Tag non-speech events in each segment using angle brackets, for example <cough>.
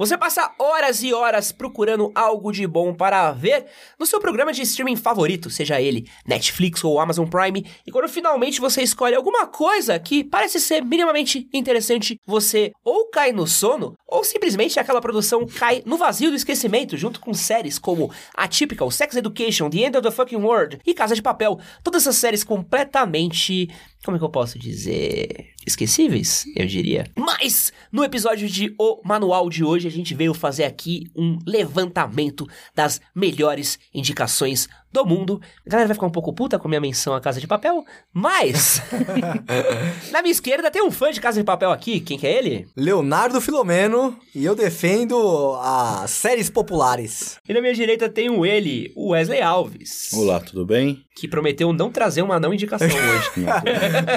Você passa horas e horas procurando algo de bom para ver no seu programa de streaming favorito, seja ele Netflix ou Amazon Prime, e quando finalmente você escolhe alguma coisa que parece ser minimamente interessante, você ou cai no sono, ou simplesmente aquela produção cai no vazio do esquecimento, junto com séries como Atypical, Sex Education, The End of the Fucking World e Casa de Papel. Todas essas séries completamente como é que eu posso dizer? Esquecíveis, eu diria. Mas, no episódio de O Manual de hoje, a gente veio fazer aqui um levantamento das melhores indicações do mundo. A galera vai ficar um pouco puta com a minha menção à Casa de Papel, mas. <laughs> <laughs> na minha esquerda tem um fã de Casa de Papel aqui. Quem que é ele? Leonardo Filomeno e eu defendo as séries populares. E na minha direita tem o ele, o Wesley Alves. Olá, tudo bem? Que prometeu não trazer uma não indicação <laughs> hoje.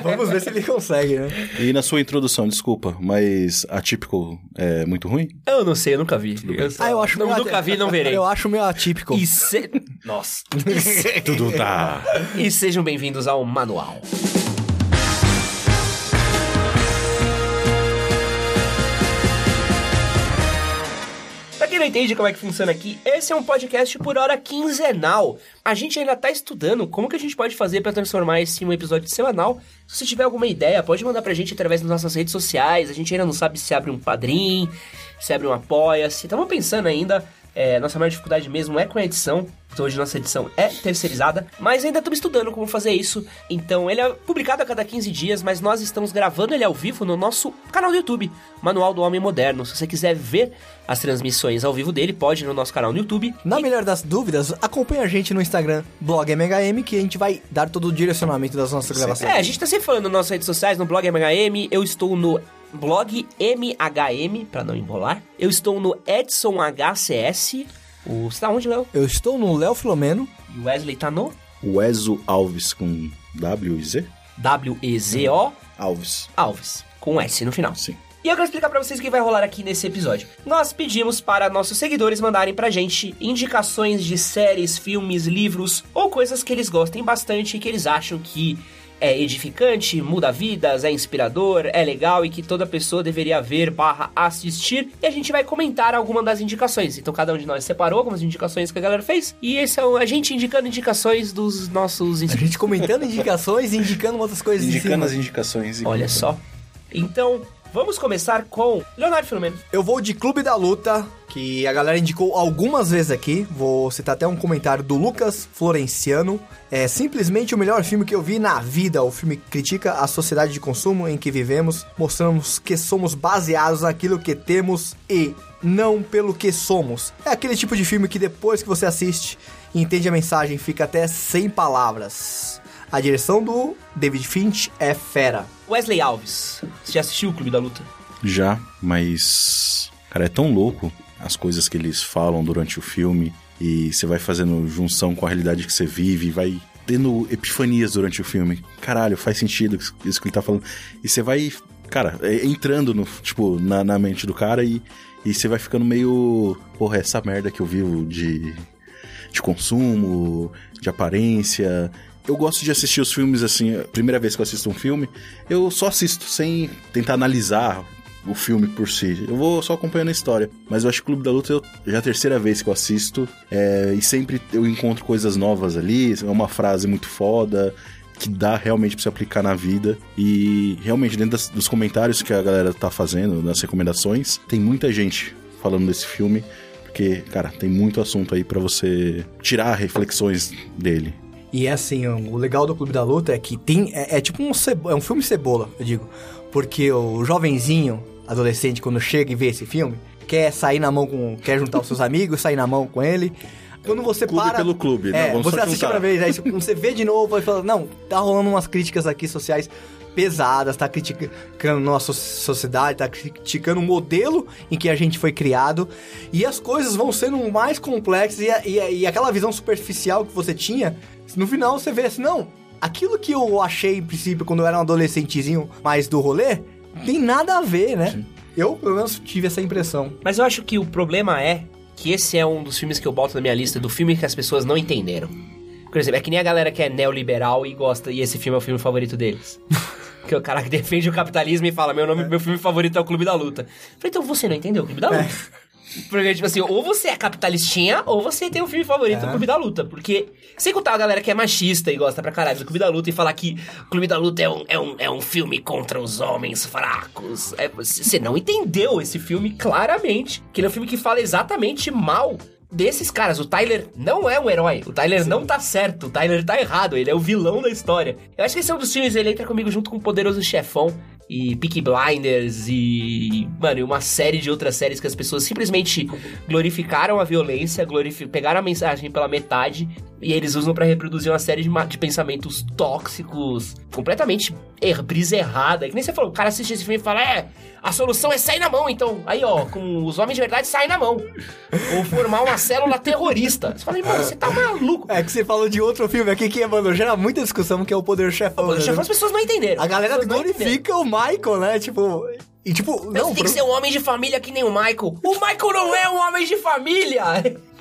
Vamos ver se ele consegue, né? E na sua introdução, desculpa, mas atípico é muito ruim? Eu não sei, eu nunca vi. Eu Ah, eu acho não, meio nunca at- vi, não verei. Eu acho meio atípico. E se... Nossa. Tudo tá. E sejam bem-vindos ao Manual. Pra quem não entende como é que funciona aqui, esse é um podcast por hora quinzenal. A gente ainda tá estudando como que a gente pode fazer pra transformar esse em um episódio semanal. Se você tiver alguma ideia, pode mandar pra gente através das nossas redes sociais. A gente ainda não sabe se abre um padrim, se abre um apoia-se. Estamos pensando ainda. É, nossa maior dificuldade mesmo é com a edição. Então hoje nossa edição é terceirizada, mas ainda estamos estudando como fazer isso. Então ele é publicado a cada 15 dias, mas nós estamos gravando ele ao vivo no nosso canal do YouTube, Manual do Homem Moderno. Se você quiser ver as transmissões ao vivo dele, pode ir no nosso canal no YouTube. Na E- melhor das dúvidas, acompanhe a gente no Instagram, blog MHM, que a gente vai dar todo o direcionamento das nossas gravações. É, a gente tá sempre falando nas nossas redes sociais, no blog MHM, eu estou no blog MHM, pra não embolar. Eu estou no Edson HCS. O... Você tá onde, Léo? Eu estou no Léo Filomeno. E o Wesley tá no Wezo Alves com W e Z? W-E-Z-O Alves. Alves, com S no final. Sim. E eu quero explicar pra vocês o que vai rolar aqui nesse episódio. Nós pedimos para nossos seguidores mandarem pra gente indicações de séries, filmes, livros ou coisas que eles gostem bastante e que eles acham que é edificante, muda vidas, é inspirador, é legal e que toda pessoa deveria ver barra assistir. E a gente vai comentar alguma das indicações. Então cada um de nós separou algumas indicações que a galera fez. E esse é o- a gente indicando indicações dos nossos A gente comentando indicações e indicando outras coisas em Indicando cima. as indicações. e Olha só. Então, vamos começar com Leonardo Filomeno. Eu vou de Clube da Luta, que a galera indicou algumas vezes aqui. Vou citar até um comentário do Lucas Florenciano. É simplesmente o melhor filme que eu vi na vida. O filme critica a sociedade de consumo em que vivemos. Mostramos que somos baseados naquilo que temos e não pelo que somos. É aquele tipo de filme que depois que você assiste e entende a mensagem, fica até sem palavras. A direção do David Finch é fera. Wesley Alves. Você já assistiu o Clube da Luta? Já, mas. Cara, é tão louco as coisas que eles falam durante o filme. E você vai fazendo junção com a realidade que você vive, vai tendo epifanias durante o filme. Caralho, faz sentido isso que ele tá falando. E você vai, cara, é, entrando no, tipo, na, na mente do cara e, e você vai ficando meio. Porra, essa merda que eu vivo de, de consumo, de aparência. Eu gosto de assistir os filmes assim, primeira vez que eu assisto um filme, eu só assisto sem tentar analisar o filme por si. Eu vou só acompanhando a história. Mas eu acho que Clube da Luta eu- já é a terceira vez que eu assisto. é, e sempre eu encontro coisas novas ali. É uma frase muito foda. Que dá realmente pra se aplicar na vida. E realmente, dentro das- dos comentários que a galera tá fazendo, nas recomendações, tem muita gente falando desse filme. Porque, cara, tem muito assunto aí pra você tirar reflexões dele. E é assim, o legal do Clube da Luta é que tem. É, é tipo um, cebo- é um filme cebola, eu digo. Porque o jovenzinho, adolescente, quando chega e vê esse filme, quer sair na mão com. quer juntar os seus <laughs> amigos, sair na mão com ele. Quando você Clube para. pelo clube, né? é, Vamos você assiste juntar. vez, aí quando você vê de novo, aí fala, não, tá rolando umas críticas aqui sociais pesadas, tá criticando nossa sociedade, tá criticando o modelo em que a gente foi criado, e as coisas vão sendo mais complexas, e, e e aquela visão superficial que você tinha, no final você vê assim, não, aquilo que eu achei, em princípio, quando eu era um adolescentezinho mais do rolê, tem nada a ver, né? Eu, pelo menos, tive essa impressão. Mas eu acho que o problema é que esse é um dos filmes que eu boto na minha lista do filme que as pessoas não entenderam. Por exemplo, é que nem a galera que é neoliberal e gosta, e esse filme é o filme favorito deles. <laughs> que é o cara que defende o capitalismo e fala: meu, nome, meu filme favorito é o Clube da Luta. Eu falei, então você não entendeu o Clube da Luta? <laughs> Porque, tipo assim, ou você é capitalistinha, ou você tem um filme favorito do É. Clube da Luta. Porque, sem contar a galera que é machista e gosta pra caralho do Clube da Luta e falar que o Clube da Luta é um, é um, é um filme contra os homens fracos. É, você você não entendeu esse filme claramente. Que ele é um filme que fala exatamente mal desses caras. O Tyler não é um herói. O Tyler não tá certo. O Tyler tá errado. Ele é o vilão da história. Eu acho que esse é um dos filmes, ele entra comigo junto com o Poderoso Chefão e Peaky Blinders e, mano, e uma série de outras séries que as pessoas simplesmente glorificaram a violência, glorifi pegaram a mensagem pela metade e eles usam pra reproduzir uma série de, de pensamentos tóxicos, completamente er brisa errada. Que nem você falou, o cara assiste esse filme e fala, é, a solução é sair na mão, então. Aí, ó, com os homens de verdade saem na mão. Ou formar uma célula terrorista. Você fala, irmão, você tá maluco. É que você falou de outro filme aqui que, mano, gera muita discussão, que é o Poder Chefão. Poder né? Chefão, as pessoas não entenderam. A galera glorifica o Michael, né? Tipo. E tipo, não, tem que pro- ser um homem de família que nem o Michael. O Michael não é um homem de família!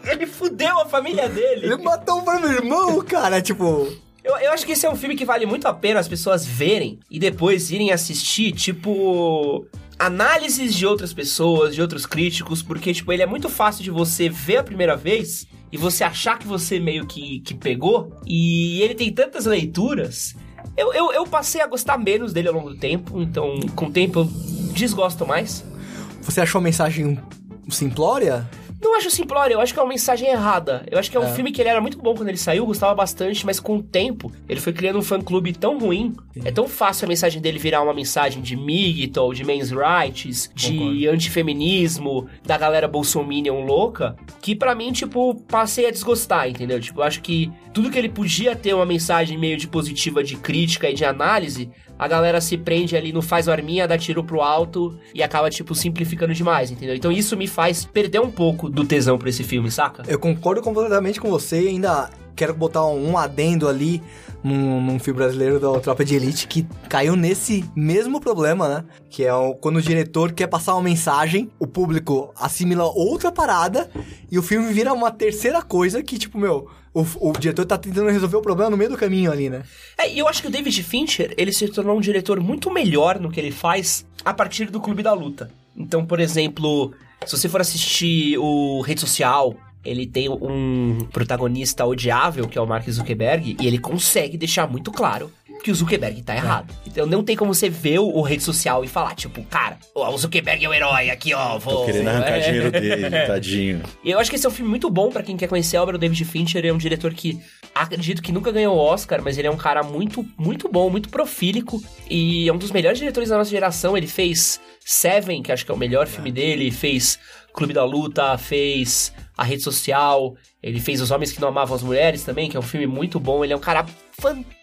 Ele fudeu a família dele. ele matou o meu irmão, cara. Tipo. Eu, eu acho que esse é um filme que vale muito a pena as pessoas verem e depois irem assistir, tipo. Análises de outras pessoas, de outros críticos, porque, tipo, ele é muito fácil de você ver a primeira vez e você achar que você meio que, que pegou, e ele tem tantas leituras. Eu, eu, eu passei a gostar menos dele ao longo do tempo, então, com o tempo eu desgosto mais. Você achou a mensagem simplória? Não acho simplório, eu acho que é uma mensagem errada. Eu acho que é um É. filme que ele era muito bom quando ele saiu, gostava bastante, mas com o tempo ele foi criando um fã-clube tão ruim. É tão fácil a mensagem dele virar uma mensagem de Migtol, de men's rights, de Concordo. antifeminismo, da galera bolsominion louca, que pra mim, tipo, passei a desgostar, entendeu? Tipo, eu acho que tudo que ele podia ter uma mensagem meio de positiva de crítica e de análise, a galera se prende ali no faz o arminha, dá tiro pro alto e acaba, tipo, simplificando demais, entendeu? Então isso me faz perder um pouco do tesão por esse filme, saca? Eu concordo completamente com você e ainda quero botar um adendo ali num, num filme brasileiro da Tropa de Elite que caiu nesse mesmo problema, né? Que é o- quando o diretor quer passar uma mensagem, o público assimila outra parada e o filme vira uma terceira coisa que, tipo, meu, o, o diretor tá tentando resolver o problema no meio do caminho ali, né? É, e eu acho que o David Fincher, ele se tornou um diretor muito melhor no que ele faz a partir do Clube da Luta. Então, por exemplo, se você for assistir o Rede Social, ele tem um protagonista odiável, que é o Mark Zuckerberg, e ele consegue deixar muito claro que o Zuckerberg tá errado. Então não tem como você ver o, o rede social e falar, tipo, cara, o Zuckerberg é o herói, aqui ó, vou... Tô querendo arrancar É. dinheiro <laughs> dele, tadinho. E eu acho que esse é um filme muito bom pra quem quer conhecer a obra do David Fincher. Ele é um diretor que acredito que nunca ganhou o Oscar, mas ele é um cara muito, muito bom, muito profílico. E é um dos melhores diretores da nossa geração. Ele fez Seven, que acho que é o melhor filme dele, fez Clube da Luta, fez A Rede Social, ele fez Os Homens que Não Amavam as Mulheres também, que é um filme muito bom. Ele é um cara fantástico,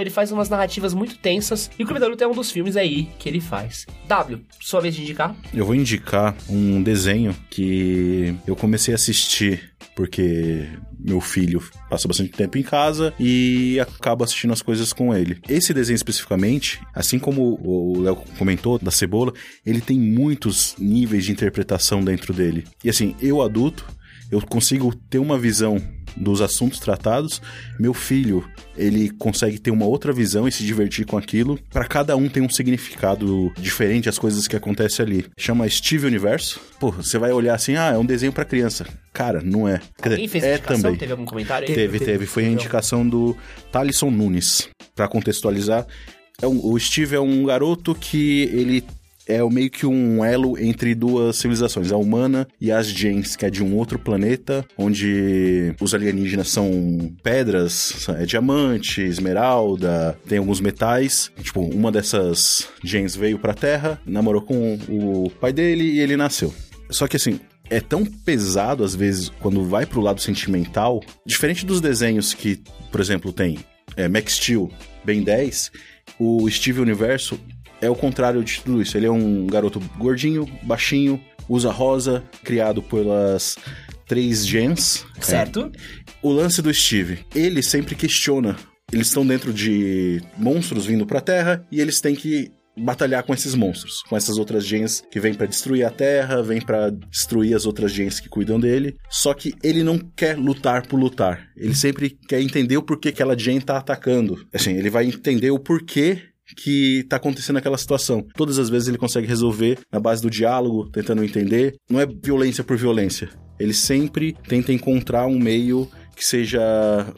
ele faz umas narrativas muito tensas. E o Clube da Luta é um dos filmes aí que ele faz. W, sua vez de indicar? Eu vou indicar um desenho que eu comecei a assistir porque meu filho passa bastante tempo em casa e acaba assistindo as coisas com ele. Esse desenho especificamente, assim como o Léo comentou da cebola, ele tem muitos níveis de interpretação dentro dele. E assim, eu adulto, eu consigo ter uma visão dos assuntos tratados. Meu filho, ele consegue ter uma outra visão e se divertir com aquilo. Para cada um tem um significado diferente as coisas que acontecem ali. Chama Steve Universo. Pô, você vai olhar assim, ah, é um desenho para criança. Cara, não é. Quer dizer, fez é indicação? também. Teve algum comentário aí? Teve, teve. Foi a indicação do Thalisson Nunes. Pra contextualizar, é um- o Steve é um garoto que ele é meio que um elo entre duas civilizações, a humana e as gens, que é de um outro planeta, onde os alienígenas são pedras, é diamante, esmeralda, tem alguns metais. Tipo, uma dessas gens veio pra Terra, namorou com o pai dele e ele nasceu. Só que assim, é tão pesado às vezes quando vai pro lado sentimental, diferente dos desenhos que, por exemplo, tem é, Max Steel, Ben 10, o Steve Universo é o contrário de tudo isso. Ele é um garoto gordinho, baixinho, usa rosa, criado pelas três gens. Certo? O lance do Steve, ele sempre questiona. Eles estão dentro de monstros vindo pra Terra e eles têm que batalhar com esses monstros, com essas outras gens que vêm pra destruir a Terra, vêm pra destruir as outras gens que cuidam dele. Só que ele não quer lutar por lutar. Ele sempre quer entender o porquê que aquela gen tá atacando. Assim, ele vai entender o porquê que tá acontecendo aquela situação. Todas as vezes ele consegue resolver na base do diálogo, tentando entender. Não é violência por violência. Ele sempre tenta encontrar um meio que seja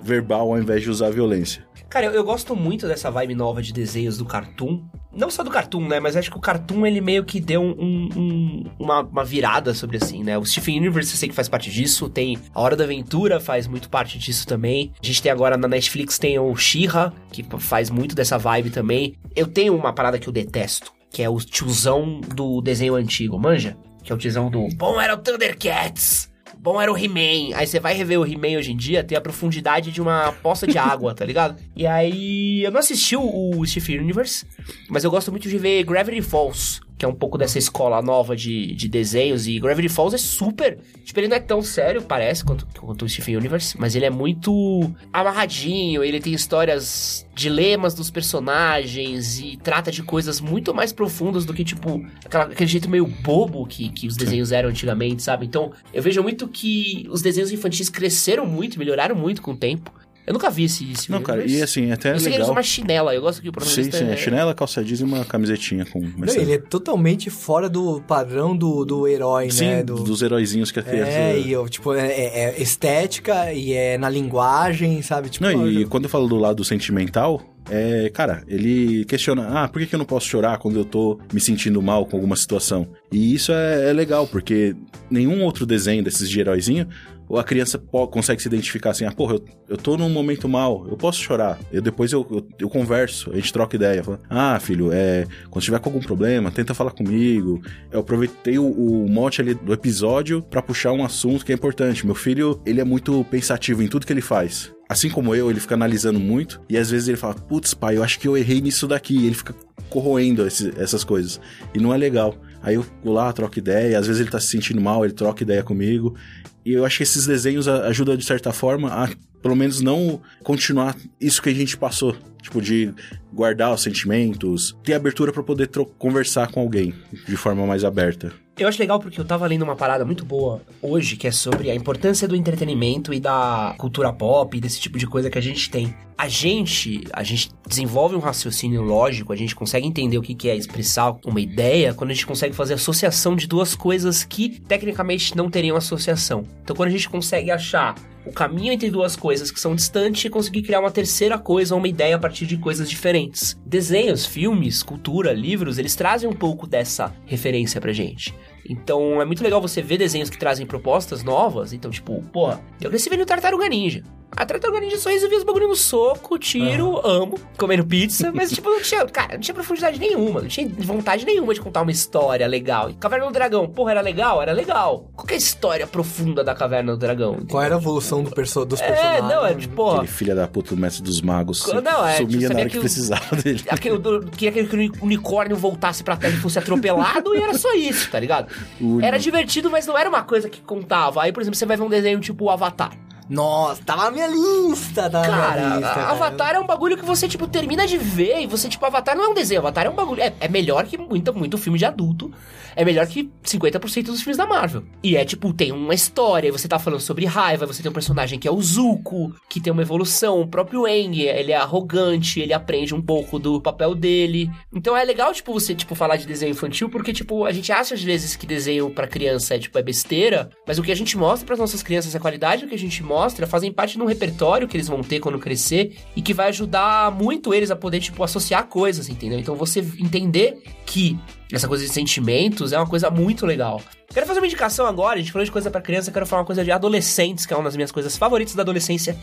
verbal ao invés de usar violência. Cara, eu, eu, gosto muito dessa vibe nova de desenhos do Cartoon. Não só do Cartoon, né? Mas acho que o Cartoon, ele meio que deu um, um, uma, uma, virada sobre assim, né? O Stephen Universe, eu sei que faz parte disso. Tem A Hora da Aventura, faz muito parte disso também. A gente tem agora na Netflix, tem o She-Ra, que faz muito dessa vibe também. Eu tenho uma parada que eu detesto, que é o tiozão do desenho antigo, manja? Que é o tiozão do... Bom, era o Thundercats! Bom era o He-Man. Aí você vai rever o He-Man hoje em dia, tem a profundidade de uma poça de água, tá ligado? E aí, eu não assisti o, o Steve Universe, mas eu gosto muito de ver Gravity Falls, que é um pouco dessa escola nova de, de desenhos. E Gravity Falls é super. Tipo, ele não é tão sério, parece, quanto, quanto o Stephen Universe, mas ele é muito amarradinho. Ele tem histórias, dilemas dos personagens e trata de coisas muito mais profundas do que, tipo, aquela, aquele jeito meio bobo que, que os desenhos eram antigamente, sabe? Então, eu vejo muito que os desenhos infantis cresceram muito, melhoraram muito com o tempo. Eu nunca vi esse, esse Não, cara, e assim, até eu legal. sei que uma chinela, eu gosto que o protagonista Sim, sim, é... chinela, calça jeans e uma camisetinha com... Não, ele é totalmente fora do padrão do, do herói, sim, né? Do... dos heróizinhos que a criança... É, e eu, tipo, é, é, é, estética e é na linguagem, sabe? Tipo, Não, e quando eu falo do lado sentimental, é, cara, ele questiona, ah, por que, que eu não posso chorar quando eu tô me sentindo mal com alguma situação? E isso é, é legal, porque nenhum outro desenho desses de heróizinho a criança consegue se identificar assim, ah, porra, eu, eu tô num momento mal, eu posso chorar. Eu depois eu, eu, eu converso, a gente troca ideia. Fala, ah, filho, é, quando tiver com algum problema, tenta falar comigo. Eu aproveitei o, o mote ali do episódio para puxar um assunto que é importante. Meu filho, ele é muito pensativo em tudo que ele faz. Assim como eu, ele fica analisando muito e às vezes ele fala, putz, pai, eu acho que eu errei nisso daqui. E ele fica corroendo essas coisas. E não é legal. Aí eu vou lá, troco ideia, às vezes ele tá se sentindo mal, ele troca ideia comigo. E eu acho que esses desenhos ajudam, de certa forma, a pelo menos não continuar isso que a gente passou. Tipo, de guardar os sentimentos, ter abertura para poder conversar com alguém de forma mais aberta. Eu acho legal porque eu tava lendo uma parada muito boa hoje, que é sobre a importância do entretenimento e da cultura pop, desse tipo de coisa que a gente tem. A gente, a gente desenvolve um raciocínio lógico, a gente consegue entender o que é expressar uma ideia quando a gente consegue fazer associação de duas coisas que tecnicamente não teriam associação. Então quando a gente consegue achar o caminho entre duas coisas que são distantes e conseguir criar uma terceira coisa, uma ideia a partir de coisas diferentes. Desenhos, filmes, cultura, livros, eles trazem um pouco dessa referência pra gente. Então é muito legal você ver desenhos que trazem propostas novas. Então, tipo, porra, eu cresci vendo Tartaruga Ninja. A Tartaruga Ninja só resolvia os bagulho no soco, tiro, amo, comendo pizza, mas <laughs> tipo, não tinha, cara, não tinha profundidade nenhuma, não tinha vontade nenhuma de contar uma história legal. E Caverna do Dragão, porra, era legal? Era legal. Qual é a história profunda da Caverna do Dragão? Qual era a evolução do perso dos personagens? É, não, é tipo, porra. Aquele filho da puta do mestre dos magos não, é, sumia na hora que, que precisava dele. <laughs> Aquele, queria que o unicórnio voltasse pra terra e fosse atropelado e era só isso, tá ligado? Era divertido, mas não era uma coisa que contava. Aí, por exemplo, você vai ver um desenho tipo o Avatar. Nossa, tava na minha lista, tá cara, minha lista, cara. Avatar é um bagulho que você, tipo, termina de ver e você, tipo, Avatar não é um desenho, Avatar é um bagulho. É, é melhor que muito, muito filme de adulto. É melhor que 50% dos filmes da Marvel. E é, tipo, tem uma história, e você tá falando sobre raiva, você tem um personagem que é o Zuko, que tem uma evolução, o próprio Aang, ele é arrogante, ele aprende um pouco do papel dele. Então é legal, tipo, você, tipo, falar de desenho infantil, porque, tipo, a gente acha às vezes que desenho para criança é, tipo, é besteira, mas o que a gente mostra para nossas crianças, a qualidade que a gente mostra fazem parte de um repertório que eles vão ter quando crescer e que vai ajudar muito eles a poder, tipo, associar coisas, entendeu? Então você entender que essa coisa de sentimentos é uma coisa muito legal. Quero fazer uma indicação agora, a gente falou de coisa para criança, quero falar uma coisa de adolescentes, que é uma das minhas coisas favoritas da adolescência,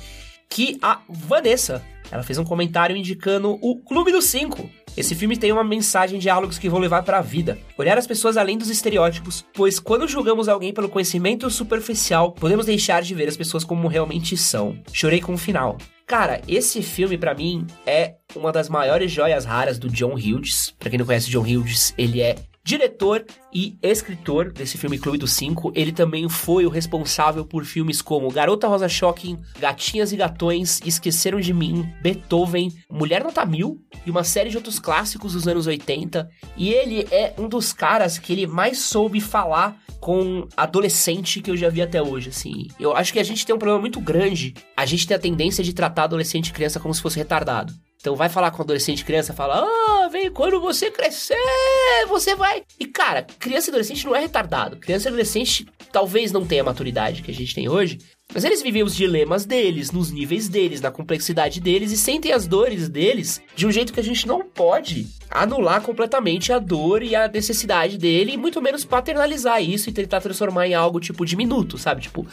que a Vanessa, ela fez um comentário indicando o Clube dos Cinco. Esse filme tem uma mensagem de diálogos que vão levar para a vida. Olhar as pessoas além dos estereótipos, pois quando julgamos alguém pelo conhecimento superficial, podemos deixar de ver as pessoas como realmente são. Chorei com o final. Cara, esse filme para mim é uma das maiores joias raras do John Hughes. Para quem não conhece John Hughes, ele é diretor e escritor desse filme Clube dos Cinco. Ele também foi o responsável por filmes como Garota Rosa Shocking, Gatinhas e Gatões, Esqueceram de Mim, Beethoven, Mulher Nota Mil e uma série de outros clássicos dos anos 80. E ele é um dos caras que ele mais soube falar com adolescente que eu já vi até hoje, assim. Eu acho que a gente tem um problema muito grande. A gente tem a tendência de tratar adolescente e criança como se fosse retardado. Então vai falar com adolescente criança, fala: Ah, vem, quando você crescer, você vai. E cara, criança e adolescente não é retardado. Criança e adolescente talvez não tenha a maturidade que a gente tem hoje, mas eles vivem os dilemas deles, nos níveis deles, na complexidade deles e sentem as dores deles de um jeito que a gente não pode anular completamente a dor e a necessidade dele, e muito menos paternalizar isso e tentar transformar em algo tipo diminuto, sabe? Tipo,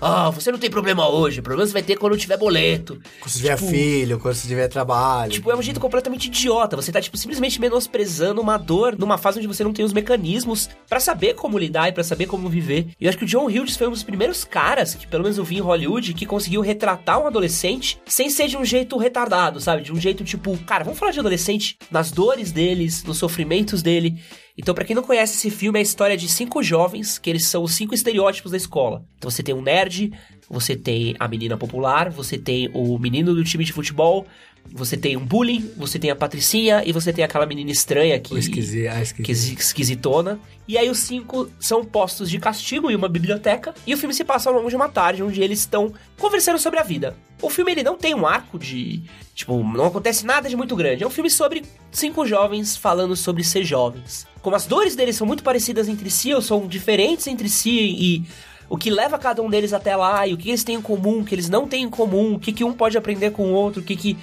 ah, você não tem problema hoje, problema você vai ter quando tiver boleto. Quando você tiver Tipo- filho, quando você tiver trabalho. Tipo, é um jeito completamente idiota. Você tá, tipo, simplesmente menosprezando uma dor numa fase onde você não tem os mecanismos pra saber como lidar e pra saber como viver. E eu acho que o John Hughes foi um dos primeiros caras, que pelo menos vi em Hollywood, que conseguiu retratar um adolescente sem ser de um jeito retardado, sabe? De um jeito tipo, cara, vamos falar de adolescente nas dores deles, nos sofrimentos dele. Então, pra quem não conhece esse filme, é a história de cinco jovens, que eles são os cinco estereótipos da escola. Então você tem um nerd, você tem a menina popular, você tem o menino do time de futebol, você tem um bullying, você tem a patricinha e você tem aquela menina estranha que, O esquisito, ah, esquisito. que esquisitona. E aí os cinco são postos de castigo em uma biblioteca. E o filme se passa ao longo de uma tarde, onde eles estão conversando sobre a vida. O filme ele não tem um arco de. Tipo, não acontece nada de muito grande. É um filme sobre cinco jovens falando sobre ser jovens. Como as dores deles são muito parecidas entre si, ou são diferentes entre si, e o que leva cada um deles até lá, e o que eles têm em comum, o que eles não têm em comum, o que, que um pode aprender com o outro, o que, que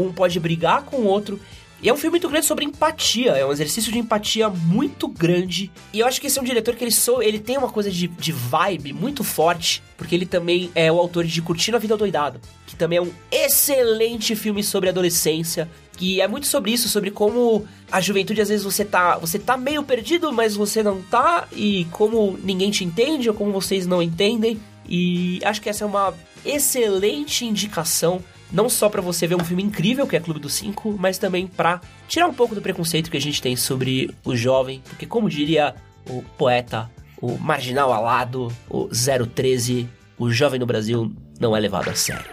um pode brigar com o outro. E é um filme muito grande sobre empatia, é um exercício de empatia muito grande. E eu acho que esse é um diretor que ele sou, ele tem uma coisa de, de vibe muito forte, porque ele também é o autor de Curtindo a Vida Doidado, que também é um excelente filme sobre adolescência. Que é muito sobre isso, sobre como a juventude às vezes você tá, você tá meio perdido, mas você não tá, e como ninguém te entende ou como vocês não entendem. E acho que essa é uma excelente indicação não só pra você ver um filme incrível que é Clube dos Cinco, mas também pra tirar um pouco do preconceito que a gente tem sobre o jovem, porque como diria o poeta, o marginal alado, o 013, o jovem no Brasil não é levado a sério.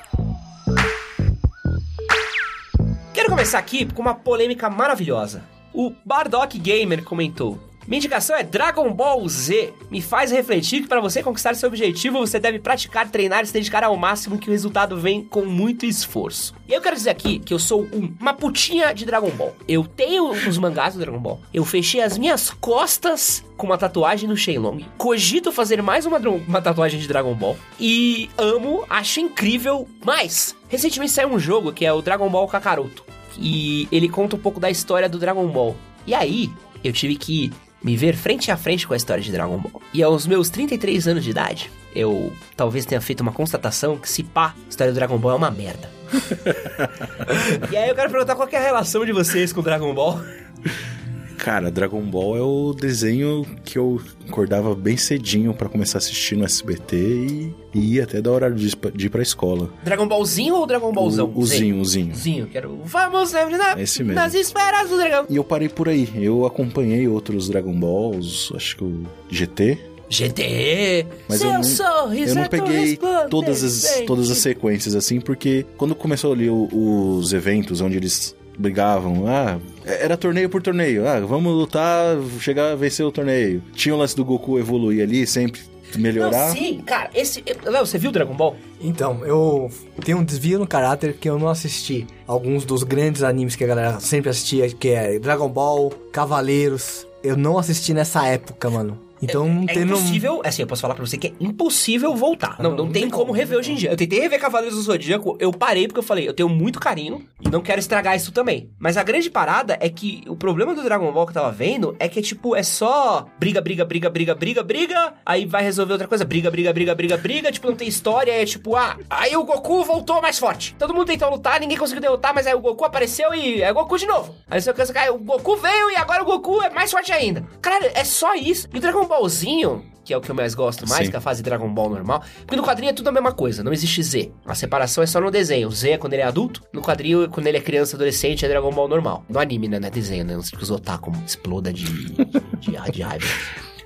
Quero começar aqui com uma polêmica maravilhosa. O Bardock Gamer comentou: Minha indicação é Dragon Ball Z. Me faz refletir que para você conquistar seu objetivo, você deve praticar, treinar e se dedicar ao máximo que o resultado vem com muito esforço. E eu quero dizer aqui que eu sou um- uma putinha de Dragon Ball. Eu tenho os mangás do Dragon Ball. Eu fechei as minhas costas com uma tatuagem no Shenlong. Cogito fazer mais uma, uma tatuagem de Dragon Ball. E amo, acho incrível. Mas, recentemente saiu um jogo que é o Dragon Ball Kakaroto. E ele conta um pouco da história do Dragon Ball. E aí, eu tive que me ver frente a frente com a história de Dragon Ball. E aos meus 33 anos de idade, eu talvez tenha feito uma constatação que se pá, a história do Dragon Ball é uma merda. <laughs> e aí eu quero perguntar qual é a relação de vocês com Dragon Ball. <laughs> Cara, Dragon Ball é o desenho que eu acordava bem cedinho pra começar a assistir no SBT e, e ia até da hora de, de ir pra escola. Dragon Ballzinho ou Dragon Ballzão? O, o Zinho, o Zinho. Zinho, quero. Vamos sempre na, Esse mesmo. nas esferas do dragão. E eu parei por aí. Eu acompanhei outros Dragon Balls, acho que o GT. GT, Mas seu eu não, sorriso eu não é peguei todas as, todas as sequências, assim, porque quando começou ali o- os eventos onde eles brigavam, ah, era torneio por torneio, ah, vamos lutar, chegar a vencer o torneio. Tinha o lance do Goku evoluir ali, sempre melhorar. Não, sim, cara, esse. Léo, você viu Dragon Ball? Então, eu tenho um desvio no caráter que eu não assisti alguns dos grandes animes que a galera sempre assistia, que é Dragon Ball, Cavaleiros. Eu não assisti nessa época, mano. Então não É tem não- impossível, assim, eu posso falar pra você que é impossível voltar. Não, não, tem, como rever hoje em dia. Eu tentei rever Cavaleiros do Zodíaco, eu parei porque eu falei, eu tenho muito carinho e não quero estragar isso também. Mas a grande parada é que o problema do Dragon Ball que eu tava vendo é que, tipo, é só briga, briga, briga, briga, briga, briga, aí vai resolver outra coisa, briga, briga, briga, briga, briga, tipo, não tem história, é tipo, ah, aí o Goku voltou mais forte. Todo mundo tentou lutar, ninguém conseguiu derrotar, mas aí o Goku apareceu e é Goku de novo. Aí você cansa, o Goku veio e agora o Goku é mais forte ainda. Cara, é só isso. E o Dragon Ballzinho, que é o que eu mais gosto mais, Sim. que é a fase Dragon Ball normal. Porque no quadrinho é tudo a mesma coisa, não existe Z. A separação é só no desenho. O Z é quando ele é adulto, no quadrinho, quando ele é criança, adolescente, é Dragon Ball normal. No anime, né? Não é desenho, né? Não sei que os otaku exploda de, de, de, de raiva.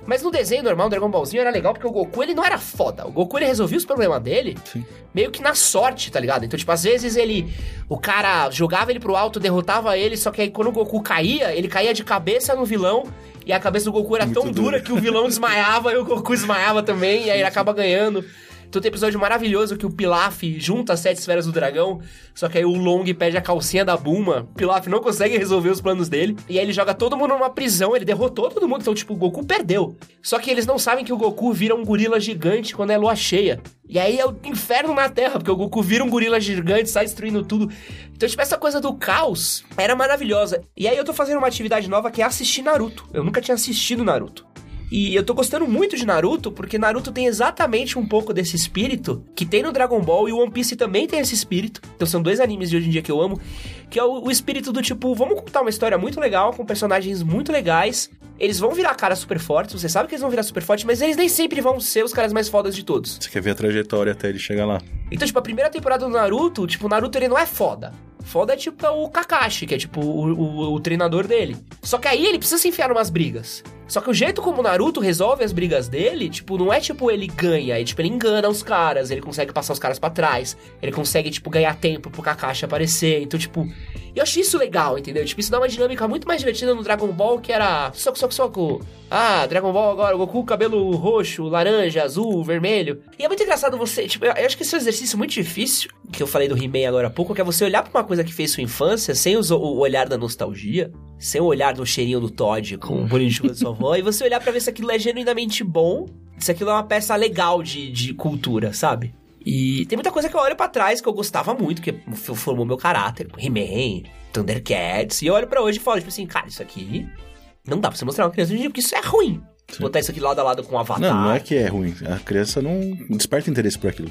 Mas no desenho normal, o Dragon Ballzinho era legal porque o Goku, ele não era foda. O Goku, ele resolvia os problemas dele Sim. meio que na sorte, tá ligado? Então, tipo, às vezes ele. O cara jogava ele pro alto, derrotava ele, só que aí quando o Goku caía, ele caía de cabeça no vilão. E a cabeça do Goku era Muito tão dura dura. que o vilão desmaiava e o Goku desmaiava também, e aí ele acaba ganhando. Então tem um episódio maravilhoso que o Pilaf junta as sete esferas do dragão, só que aí o Long pede a calcinha da Bulma. O Pilaf não consegue resolver os planos dele. E aí ele joga todo mundo numa prisão, ele derrotou todo mundo. Então, tipo, o Goku perdeu. Só que eles não sabem que o Goku vira um gorila gigante quando é lua cheia. E aí é o inferno na Terra, porque o Goku vira um gorila gigante, sai destruindo tudo. Então, tipo, essa coisa do caos era maravilhosa. E aí eu tô fazendo uma atividade nova que é assistir Naruto. Eu nunca tinha assistido Naruto. E eu tô gostando muito de Naruto, porque Naruto tem exatamente um pouco desse espírito que tem no Dragon Ball e o One Piece também tem esse espírito. Então são dois animes de hoje em dia que eu amo, que é o, o espírito do tipo, vamos contar uma história muito legal, com personagens muito legais. Eles vão virar caras super fortes, você sabe que eles vão virar super fortes, mas eles nem sempre vão ser os caras mais fodas de todos. Você quer ver a trajetória até ele chegar lá. Então, tipo, a primeira temporada do Naruto, tipo, o Naruto ele não é foda. Foda é tipo é o Kakashi, que é tipo o, o, o treinador dele. Só que aí ele precisa se enfiar numas brigas. Só que o jeito como o Naruto resolve as brigas dele, tipo, não é tipo ele ganha, é tipo ele engana os caras, ele consegue passar os caras para trás, ele consegue, tipo, ganhar tempo pro Kakashi aparecer. Então, tipo, eu achei isso legal, entendeu? Tipo, isso dá uma dinâmica muito mais divertida no Dragon Ball, que era soco, soco, soco. Ah, Dragon Ball agora, Goku, cabelo roxo, laranja, azul, vermelho. E é muito engraçado você, tipo, eu acho que esse é um exercício muito difícil, que eu falei do He-Man agora há pouco, que é você olhar pra uma coisa que fez sua infância, sem o, o olhar da nostalgia, sem o olhar do cheirinho do Todd com o chuva da sua avó, <laughs> e você olhar para ver se aquilo é genuinamente bom, se aquilo é uma peça legal de, de cultura, sabe? E tem muita coisa que eu olho para trás que eu gostava muito, que formou meu caráter. He-Man, Thundercats. E eu olho para hoje e falo, tipo assim, cara, isso aqui não dá pra você mostrar uma criança hoje em dia, porque isso é ruim. Sim. Botar isso aqui lado a lado com o Avatar. Não, não é que é ruim. A criança não desperta interesse por aquilo.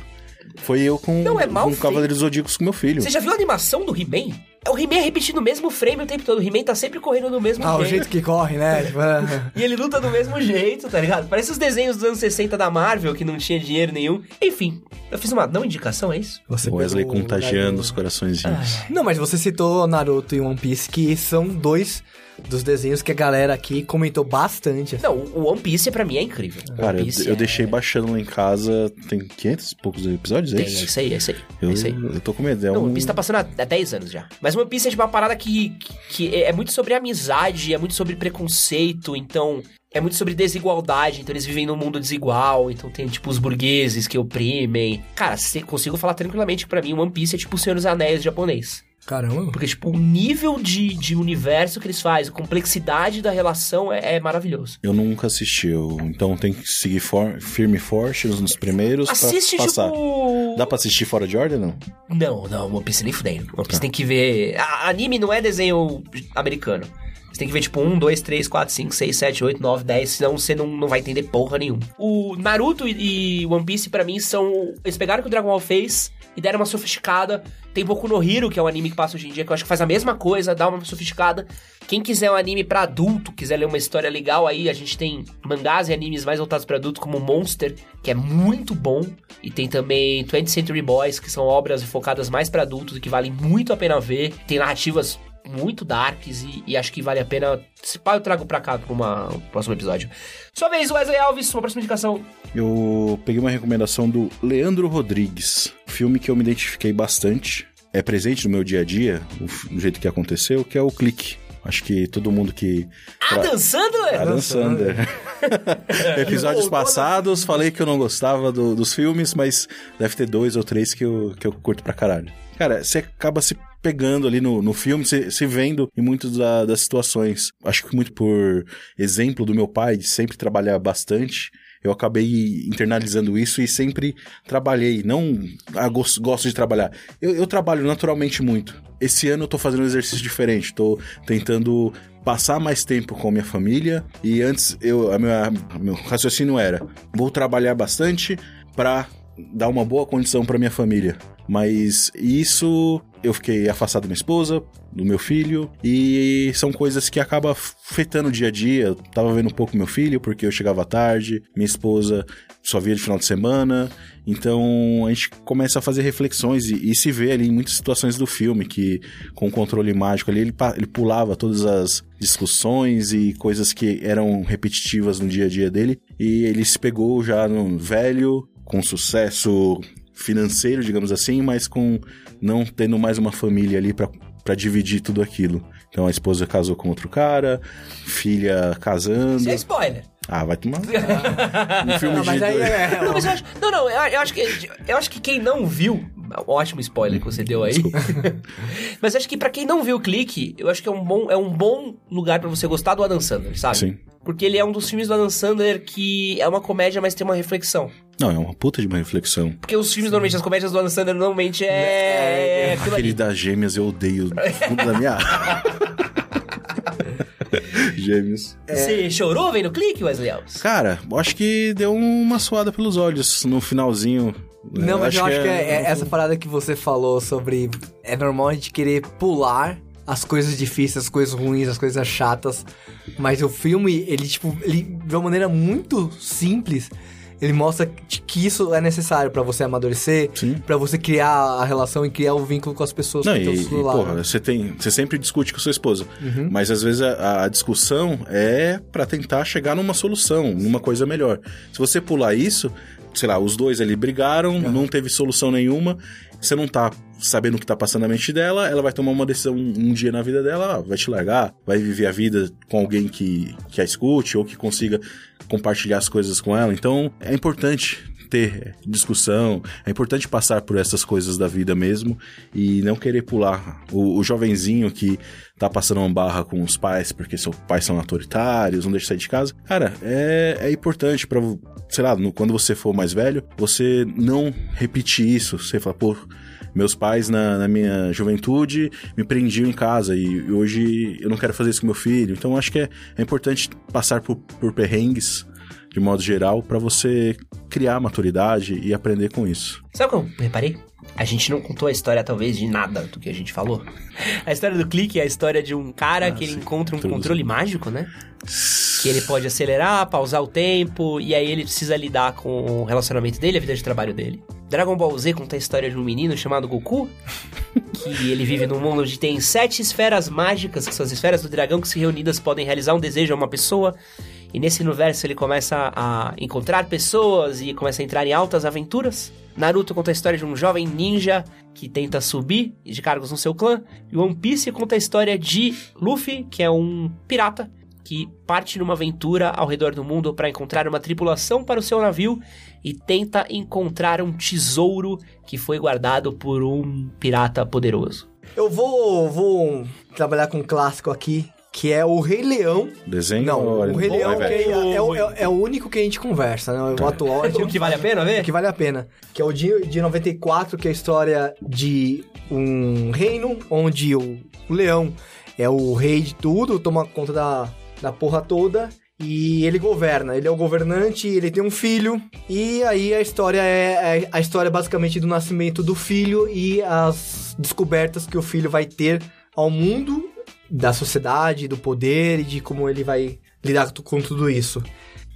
Foi eu com, não, é com Cavaleiros Zodíacos com meu filho. Você já viu a animação do He-Man? É o He-Man repetindo o mesmo frame o tempo todo. O He-Man tá sempre correndo no mesmo ah, jeito. Ah, o jeito que corre, né? <laughs> Tipo, é. e ele luta do mesmo jeito, tá ligado? Parece os desenhos dos anos 60 da Marvel, que não tinha dinheiro nenhum. Enfim, eu fiz uma não indicação, é isso? Você Wesley contagiando os corações. Ah, não, mas você citou Naruto e One Piece, que são dois dos desenhos que a galera aqui comentou bastante. Não, o One Piece pra mim é incrível. Cara, eu, eu é... deixei baixando lá em casa, tem 500 e poucos episódios, é tem, isso? é isso aí, é isso aí. Eu, é isso aí. eu tô com medo. É Não, um... o One Piece tá passando há 10 anos já. Mas o One Piece é tipo uma parada que, que, que é muito sobre amizade, é muito sobre preconceito, então é muito sobre desigualdade, então eles vivem num mundo desigual, então tem tipo os burgueses que oprimem. Cara, consigo falar tranquilamente que pra mim One Piece é tipo o Senhor dos Anéis japonês. Caramba. Porque, tipo, o nível de, de universo que eles fazem, a complexidade da relação é, é maravilhoso. Eu nunca assisti, eu, então tem que seguir for, firme e forte nos primeiros Assiste, pra passar. Tipo... Dá pra assistir fora de ordem, não? Não, não, One Piece nem fudendo. One Piece tá. tem que ver... A, anime não é desenho americano. Você tem que ver, tipo, 1, 2, 3, 4, 5, 6, 7, 8, 9, 10, senão você não, não vai entender porra nenhuma. O Naruto e, One Piece, para mim, são... Eles pegaram o que o Dragon Ball fez e deram uma sofisticada. Tem Boku no Hero, que é um anime que passa hoje em dia, que eu acho que faz a mesma coisa, dá uma sofisticada. Quem quiser um anime para adulto, quiser ler uma história legal aí, a gente tem mangás e animes mais voltados para adulto, como Monster, que é muito bom. E tem também 20th Century Boys, que são obras focadas mais para adultos e que valem muito a pena ver. Tem narrativas muito darks e, e, acho que vale a pena. Se pá, eu trago pra cá pra uma, um próximo episódio. Sua vez, Wesley Alves, sua próxima indicação. Eu peguei uma recomendação do Leandro Rodrigues, filme que eu me identifiquei bastante. É presente no meu dia a dia, o, jeito que aconteceu, que é o Clique. Acho que todo mundo que. Adam Sandler? Adam Sandler. <laughs> <laughs> Episódios passados, falei que eu não gostava do, dos filmes, mas deve ter dois ou três que eu, que eu curto pra caralho. Cara, você acaba se pegando ali no, no filme, se, se vendo em muitas da, das situações. Acho que muito por exemplo do meu pai, de sempre trabalhar bastante eu acabei internalizando isso e sempre trabalhei. Não ah, gosto, gosto de trabalhar. Eu, eu, trabalho naturalmente muito. Esse ano eu tô fazendo um exercício diferente. Tô tentando passar mais tempo com a minha família. E antes eu, a minha, meu raciocínio era: vou trabalhar bastante para dar uma boa condição para minha família. Mas isso eu fiquei afastado da minha esposa, do meu filho, e são coisas que acabam afetando o dia a dia. Eu tava vendo um pouco meu filho, porque eu chegava tarde, minha esposa só via de final de semana, então a gente começa a fazer reflexões e, e se vê ali em muitas situações do filme que, com o controle mágico ali, ele, ele pulava todas as discussões e coisas que eram repetitivas no dia a dia dele, e ele se pegou já no velho, com sucesso financeiro, digamos assim, mas com não tendo mais uma família ali para dividir tudo aquilo. Então a esposa casou com outro cara, filha casando. Isso é spoiler. Ah, vai tomar. um <laughs> filme Não, de. mas aí é... Não, mas eu acho, não, não, eu, eu acho que eu acho que quem não viu, ótimo spoiler que você deu aí. <laughs> mas acho que pra quem não viu o clique, eu acho que é um bom, é um bom lugar pra você gostar do Adam Sandler, sabe? Sim. Porque ele é um dos filmes do Adam Sandler que é uma comédia, mas tem uma reflexão. Não, é uma puta de uma reflexão. Porque os filmes, normalmente, as comédias do Adam Sandler, normalmente é... é aquilo Aquele das gêmeas eu odeio do fundo da minha. <laughs> Gêmeos. Você chorou vendo o clique, Wesley Alves? Cara, eu acho que deu uma suada pelos olhos no finalzinho. Não, mas eu acho que é, é essa parada que você falou sobre... É normal a gente querer pular as coisas difíceis, as coisas ruins, as coisas chatas. Mas o filme, ele, tipo, ele, de uma maneira muito simples, ele mostra que isso é necessário pra você amadurecer, pra você criar a relação e criar o vínculo com as pessoas Não, que e, estão do seu lado. porra, você tem. Você sempre discute com sua esposa. Uhum. Mas às vezes a, a discussão é pra tentar chegar numa solução, numa coisa melhor. Se você pular isso, sei lá, os dois ali brigaram, não teve solução nenhuma, você não tá sabendo o que tá passando na mente dela, ela vai tomar uma decisão um, dia na vida dela, ah, vai te largar, vai viver a vida com alguém que, que a escute ou que consiga compartilhar as coisas com ela. Então, é importante ter discussão, é importante passar por essas coisas da vida mesmo e não querer pular. O, o jovenzinho que tá passando uma barra com os pais porque seus pais são autoritários, não deixa sair de casa. Cara, é, é importante pra, sei lá, no- quando você for mais velho, você não repetir isso. Você fala, pô, meus pais na, na minha juventude me prendiam em casa e hoje eu não quero fazer isso com meu filho. Então acho que é, é importante passar por, por perrengues de modo geral pra você criar maturidade e aprender com isso. Sabe o que eu reparei? A gente não contou a história, talvez, de nada do que a gente falou. <laughs> A história do clique é a história de um cara que ele encontra um Tudo. controle mágico, né? Que ele pode acelerar, pausar o tempo, e aí ele precisa lidar com o relacionamento dele, a vida de trabalho dele. Dragon Ball Z conta a história de um menino chamado Goku, que ele vive num mundo onde tem sete esferas mágicas, que são as esferas do dragão, que se reunidas podem realizar um desejo a uma pessoa. E nesse universo ele começa a encontrar pessoas e começa a entrar em altas aventuras. Naruto conta a história de um jovem ninja que tenta subir de cargos no seu clã. E One Piece conta a história de Luffy, que é um pirata que parte numa aventura ao redor do mundo para encontrar uma tripulação para o seu navio e tenta encontrar um tesouro que foi guardado por um pirata poderoso. Eu vou, vou trabalhar com um clássico aqui, que é o Rei Leão. Desenho? Não, o Rei Leão é, é o- é- é o único que a gente conversa, né? O atual. <laughs> O que vale a pena ver? que vale a pena. Que é o de, de 94, que é a história de um reino onde o, o leão é o rei de tudo, toma conta da, da porra toda. E ele governa, ele é o governante, ele tem um filho, e aí a história é, é a história basicamente do nascimento do filho e as descobertas que o filho vai ter ao mundo, da sociedade, do poder e de como ele vai lidar com tudo isso.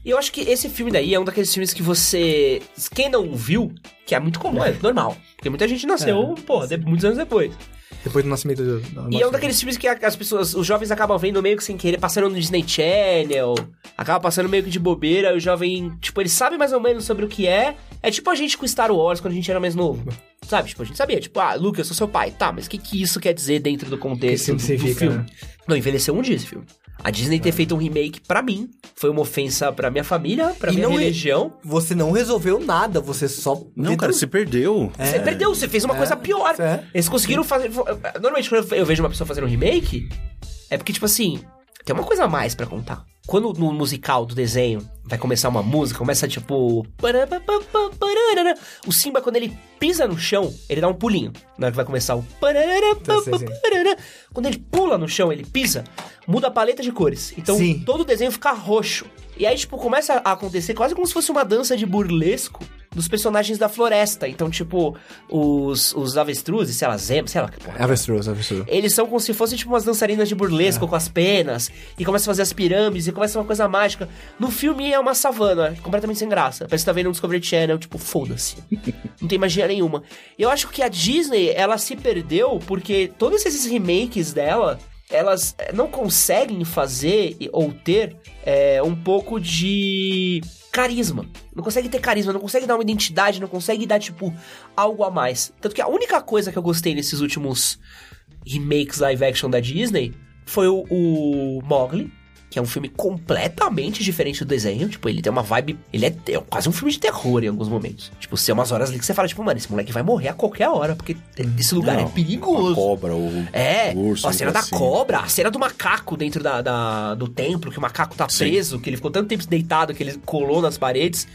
E eu acho que esse filme daí é um daqueles filmes que você. Quem não viu, que é muito comum, é normal. Porque muita gente nasceu, pô, de- muitos anos depois. Depois do nascimento do. do E é um daqueles filmes que as pessoas, os jovens acabam vendo meio que sem querer, passando no Disney Channel, acaba passando meio que de bobeira, e o jovem, tipo, ele sabe mais ou menos sobre o que é. É tipo a gente com Star Wars quando a gente era mais novo. Sabe? Tipo, a gente sabia, tipo, ah, Luke, eu sou seu pai. Tá, mas o que, que isso quer dizer dentro do contexto do, que do significa, filme? né? Não, envelheceu um dia esse filme. A Disney ter feito um remake, pra mim, foi uma ofensa pra minha família, pra E minha não é- religião. Você não resolveu nada, você só. Não, cara, você perdeu. Você perdeu, você fez uma coisa pior. É. Eles conseguiram fazer. Normalmente, quando eu vejo uma pessoa fazendo um remake, é porque, tipo assim, tem uma coisa a mais pra contar. Quando no musical do desenho vai começar uma música, começa tipo. O Simba, quando ele pisa no chão, ele dá um pulinho. Na hora que vai começar o. Quando ele pula no chão, ele pisa, muda a paleta de cores. Então Sim. todo o desenho fica roxo. E aí, tipo, começa a acontecer quase como se fosse uma dança de burlesco dos personagens da floresta. Então, tipo, os, os avestruzes, sei lá, zebra, sei lá que porra. Avestruz, avestruz. Eles são como se fossem tipo umas dançarinas de burlesco com as penas, e começa a fazer as pirâmides, e começa uma coisa mágica. No filme é uma savana, completamente sem graça. Parece que tá vendo um Discovery Channel, tipo, foda-se. <laughs> Não tem magia nenhuma. Eu acho que a Disney, ela se perdeu porque todos esses remakes dela, elas eh, não conseguem fazer ou ter eh, um pouco de carisma. Não consegue ter carisma, não consegue dar uma identidade, não consegue dar, tipo, algo a mais. Tanto que a única coisa que eu gostei nesses últimos remakes live action da Disney foi o, o Mowgli, que é um filme completamente diferente do desenho. Tipo, ele tem uma vibe. Ele é, é quase um filme de terror em alguns momentos. Tipo, você é umas horas ali que você fala, tipo, mano, esse moleque vai morrer a qualquer hora, porque esse lugar Não, é perigoso. A cobra, o É, o urso. a cena da assim. cobra, a cena do macaco dentro da, da- do templo, que o macaco tá Sim. preso, que ele ficou tanto tempo deitado que ele colou nas paredes.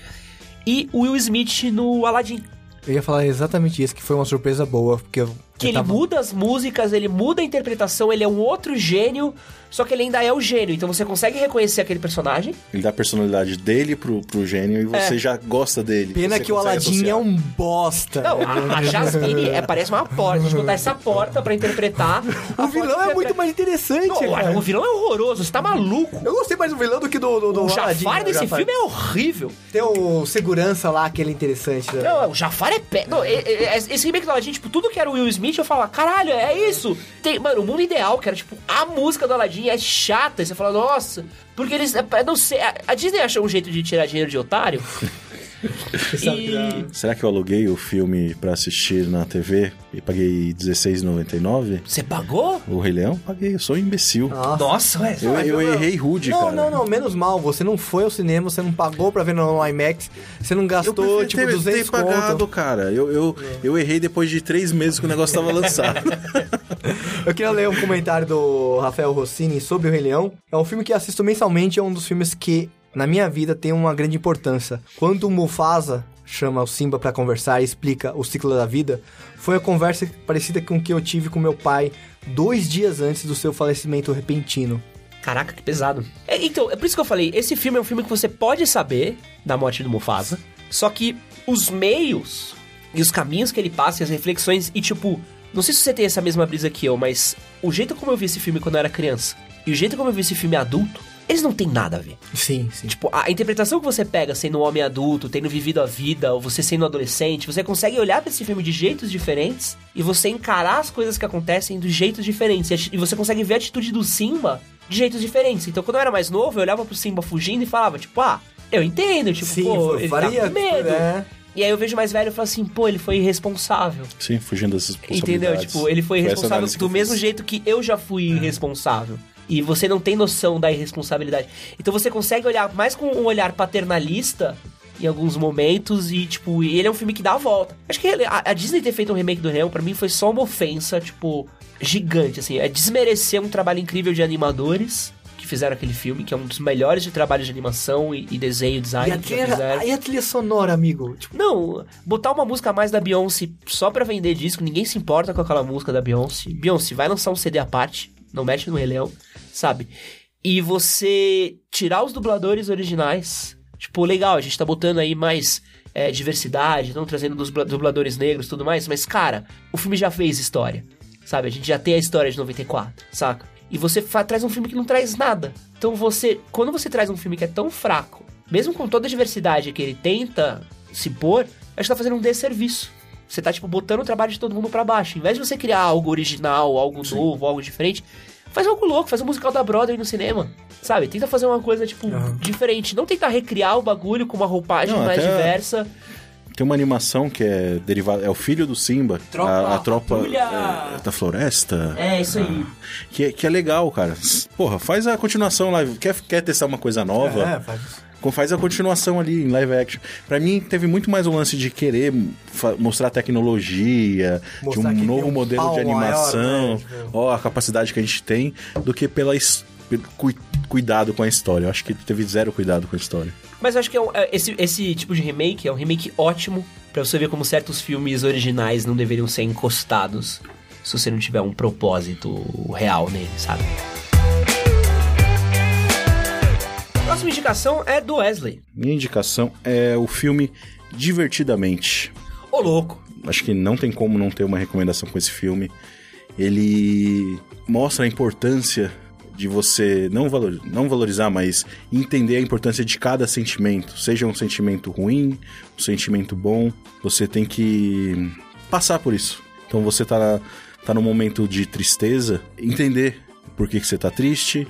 E o Will Smith no Aladdin. Eu ia falar exatamente isso, que foi uma surpresa boa, porque eu, Que eu ele tava- muda as músicas, ele muda a interpretação, ele é um outro gênio, só que ele ainda é o gênio. Então você consegue reconhecer aquele personagem. Ele dá a personalidade dele pro, pro gênio e você É. já gosta dele. Pena Você que o Aladdin associar. é um bosta. Não, a, a Jasmine é, parece uma porta. A gente botar essa porta pra interpretar. O vilão é muito mais interessante, Não, cara. o vilão é horroroso, você tá maluco. Eu gostei mais do vilão do que do, do, do O Aladdin, Jafar né, desse Jafar. filme é horrível. Tem o segurança lá, aquele interessante. Né? Não, o Jafar é pé. Não, e- e- esse remake do Aladdin, tipo, tudo que era o Will Smith, eu falava, caralho, é isso. Tem, mano, o mundo ideal, que era, tipo, a música do Aladdin é chata. E você fala, nossa, porque eles. é, Não sei. A, a Disney achou um jeito de tirar dinheiro de otário. E. Será que eu aluguei o filme pra assistir na TV e paguei R$16,99? Você pagou? O Rei Leão? Paguei, eu sou um imbecil. Nossa. Nossa, ué. Eu, eu errei rude, Não, cara. não, não, menos mal. Você não foi ao cinema, você não pagou pra ver no IMAX, você não Eu gastou, prefiro tipo, ter, 200 ter pagado, conto. cara. Eu, eu, eu errei depois de três meses que o negócio tava lançado. <laughs> Eu queria ler um comentário do Rafael Rossini sobre o Rei Leão. É um filme que assisto mensalmente, é um dos filmes que, na minha vida, tem uma grande importância. Quando o Mufasa chama o Simba pra conversar e explica o ciclo da vida, foi a conversa parecida com que eu tive com meu pai dois dias antes do seu falecimento repentino. Caraca, que pesado. É, então, é por isso que eu falei, esse filme é um filme que você pode saber da morte do Mufasa, só que os meios e os caminhos que ele passa e as reflexões e tipo, não sei se você tem essa mesma brisa que eu, mas o jeito como eu vi esse filme quando eu era criança e o jeito como eu vi esse filme adulto, eles não tem nada a ver. Sim, sim. Tipo, a interpretação que você pega sendo um homem adulto, tendo vivido a vida, ou você sendo um adolescente, você consegue olhar pra esse filme de jeitos diferentes e você encarar as coisas que acontecem de jeitos diferentes. E você consegue ver a atitude do Simba de jeitos diferentes. Então, quando eu era mais novo, eu olhava pro Simba fugindo e falava, tipo, ah, eu entendo, tipo, sim, pô, ele faria, tá com medo. né? E aí eu vejo mais velho e falo assim, pô, ele foi irresponsável. Sim, fugindo das responsabilidades. Entendeu? Tipo, ele foi irresponsável do mesmo jeito que eu já fui irresponsável. E você não tem noção da irresponsabilidade. Então você consegue olhar mais com um olhar paternalista em alguns momentos e, tipo, e ele é um filme que dá a volta. Acho que a, a Disney ter feito um remake do Rei Leão, pra mim, foi só uma ofensa, tipo, gigante, assim. É desmerecer um trabalho incrível de animadores que fizeram aquele filme, que é um dos melhores de trabalhos de animação e, e desenho, E design a, que trilha, fizeram. e a trilha sonora, amigo? Tipo, Não, botar uma música a mais da Beyoncé só pra vender disco, ninguém se importa com aquela música da Beyoncé. Beyoncé, vai lançar um CD à parte, não mexe no Rei Leão, sabe? E você tirar os dubladores originais. Tipo, legal, a gente tá botando aí mais é, diversidade, estão trazendo dos dubla- dubladores negros tudo mais, mas, cara, o filme já fez história, sabe? A gente já tem a história de 94, saca? E você traz um filme que não traz nada. Então você, quando você traz um filme que é tão fraco, mesmo com toda a diversidade que ele tenta se pôr, acho que tá fazendo um desserviço. Você tá, tipo, botando o trabalho de todo mundo pra baixo. Em vez de você criar algo original, algo novo, algo diferente, faz algo louco, faz um musical da Broadway no cinema. Sabe? Tenta fazer uma coisa, tipo, diferente. Não tentar recriar o bagulho com uma roupagem Não, mais diversa. Tem uma animação que é derivada. É o filho do Simba. Tropa a, a tropa Patrulha. é, da floresta. É, isso aí. Que, é- que é legal, cara. Porra, faz a continuação lá. Quer, quer testar uma coisa nova? é, faz isso. Com- Faz a continuação ali em live action. Pra mim, teve muito mais um lance de querer mostrar tecnologia, Mostrar de um novo um modelo de animação, maior, né? Tipo- ó, a capacidade que a gente tem, do que pela cui- cuidado com a história. Eu acho que teve zero cuidado com a história. Mas eu acho que é um- é, esse, esse tipo de remake é um remake ótimo pra você ver como certos filmes originais não deveriam ser encostados se você não tiver um propósito real nele, sabe? Próxima indicação é do Wesley. Minha indicação é o filme Divertidamente. Ô louco! Acho que não tem como não ter uma recomendação com esse filme. Ele mostra a importância de você não, valor, não valorizar, mas entender a importância de cada sentimento. Seja um sentimento ruim, um sentimento bom, você tem que passar por isso. Então você tá, tá num momento de tristeza, entender por que, que você tá triste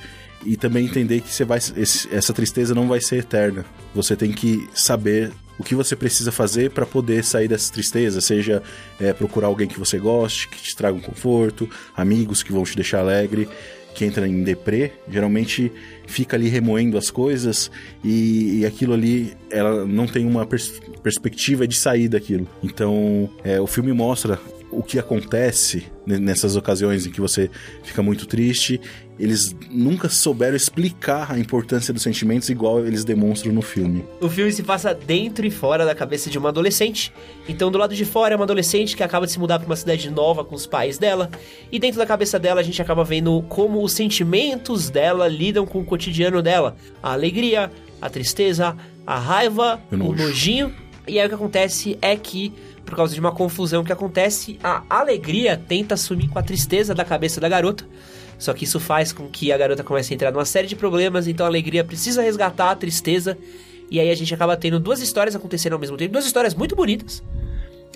e também entender que você vai, esse- essa tristeza não vai ser eterna. Você tem que saber o que você precisa fazer para poder sair dessa tristeza, seja é, procurar alguém que você goste, que te traga um conforto, amigos que vão te deixar alegre. que entra em deprê, geralmente fica ali remoendo as coisas e, e aquilo ali, ela não tem uma pers perspectiva de sair daquilo. Então, é, o filme mostra o que acontece nessas ocasiões em que você fica muito triste. Eles nunca souberam explicar a importância dos sentimentos igual eles demonstram no filme. O filme se passa dentro e fora da cabeça de uma adolescente. Então, do lado de fora é uma adolescente que acaba de se mudar para uma cidade nova com os pais dela, e dentro da cabeça dela a gente acaba vendo como os sentimentos dela lidam com o cotidiano dela, a alegria, a tristeza, a raiva, o, o nojinho. E aí o que acontece é que por causa de uma confusão que acontece, a alegria tenta sumir com a tristeza da cabeça da garota. Só que isso faz com que a garota comece a entrar numa série de problemas, então a alegria precisa resgatar a tristeza. E aí a gente acaba tendo duas histórias acontecendo ao mesmo tempo, duas histórias muito bonitas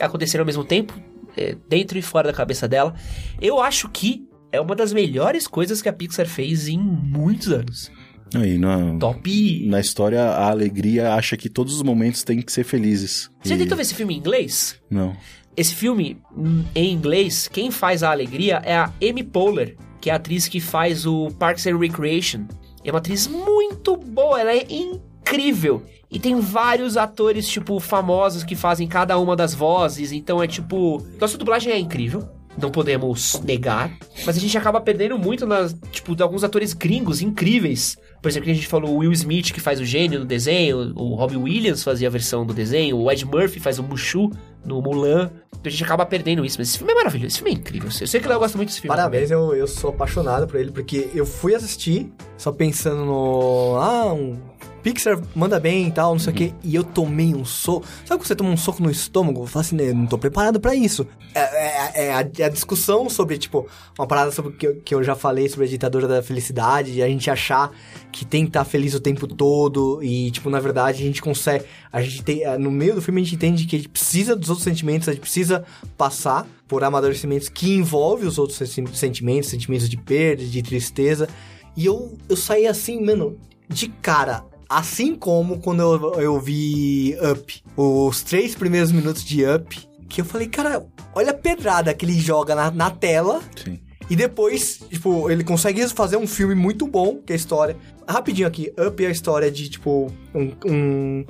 acontecendo ao mesmo tempo, é, dentro e fora da cabeça dela. Eu acho que é uma das melhores coisas que a Pixar fez em muitos anos. Aí, na, Top. Na história, a alegria acha que todos os momentos têm que ser felizes. Você E- tentou ver esse filme em inglês? Não. Esse filme, hum, em inglês, quem faz a alegria é a Amy Poehler, que é a atriz que faz o Parks and Recreation. É uma atriz muito boa, ela é incrível. E tem vários atores, tipo, famosos que fazem cada uma das vozes. Então é tipo. Nossa dublagem é incrível. Não podemos negar. Mas a gente acaba perdendo muito nas, tipo, de alguns atores gringos incríveis. Por exemplo, que a gente falou o Will Smith, que faz o gênio no desenho. O Robbie Williams fazia a versão do desenho. O Ed Murphy faz o Mushu no Mulan. Então a gente acaba perdendo isso. Mas esse filme é maravilhoso. Esse filme é incrível. Eu sei que o Léo gosta muito desse filme. Parabéns, eu, eu sou apaixonado por ele, porque eu fui assistir só pensando no. Ah, um. Pixar manda bem e tal, não sei o quê. E eu tomei um soco. Sabe quando você toma um soco no estômago? Eu falo assim, "Eu não tô preparado pra isso. É, é- é a, é a discussão sobre, tipo, uma parada sobre que eu, que eu já falei sobre a ditadura da felicidade, e a gente achar que tem que estar feliz o tempo todo, e, tipo, na verdade, a gente consegue. A gente tem. No meio do filme a gente entende que a gente precisa dos outros sentimentos, a gente precisa passar por amadurecimentos que envolvem os outros sen- sentimentos, sentimentos de perda, de tristeza. E eu, eu saí assim, mano, de cara. Assim como quando eu, eu vi Up, os três primeiros minutos de Up, que eu falei, cara, olha a pedrada que ele joga na, na tela. Sim. E depois, tipo, ele consegue fazer um filme muito bom, que é a história. Rapidinho aqui, Up é a história de, tipo, um. um-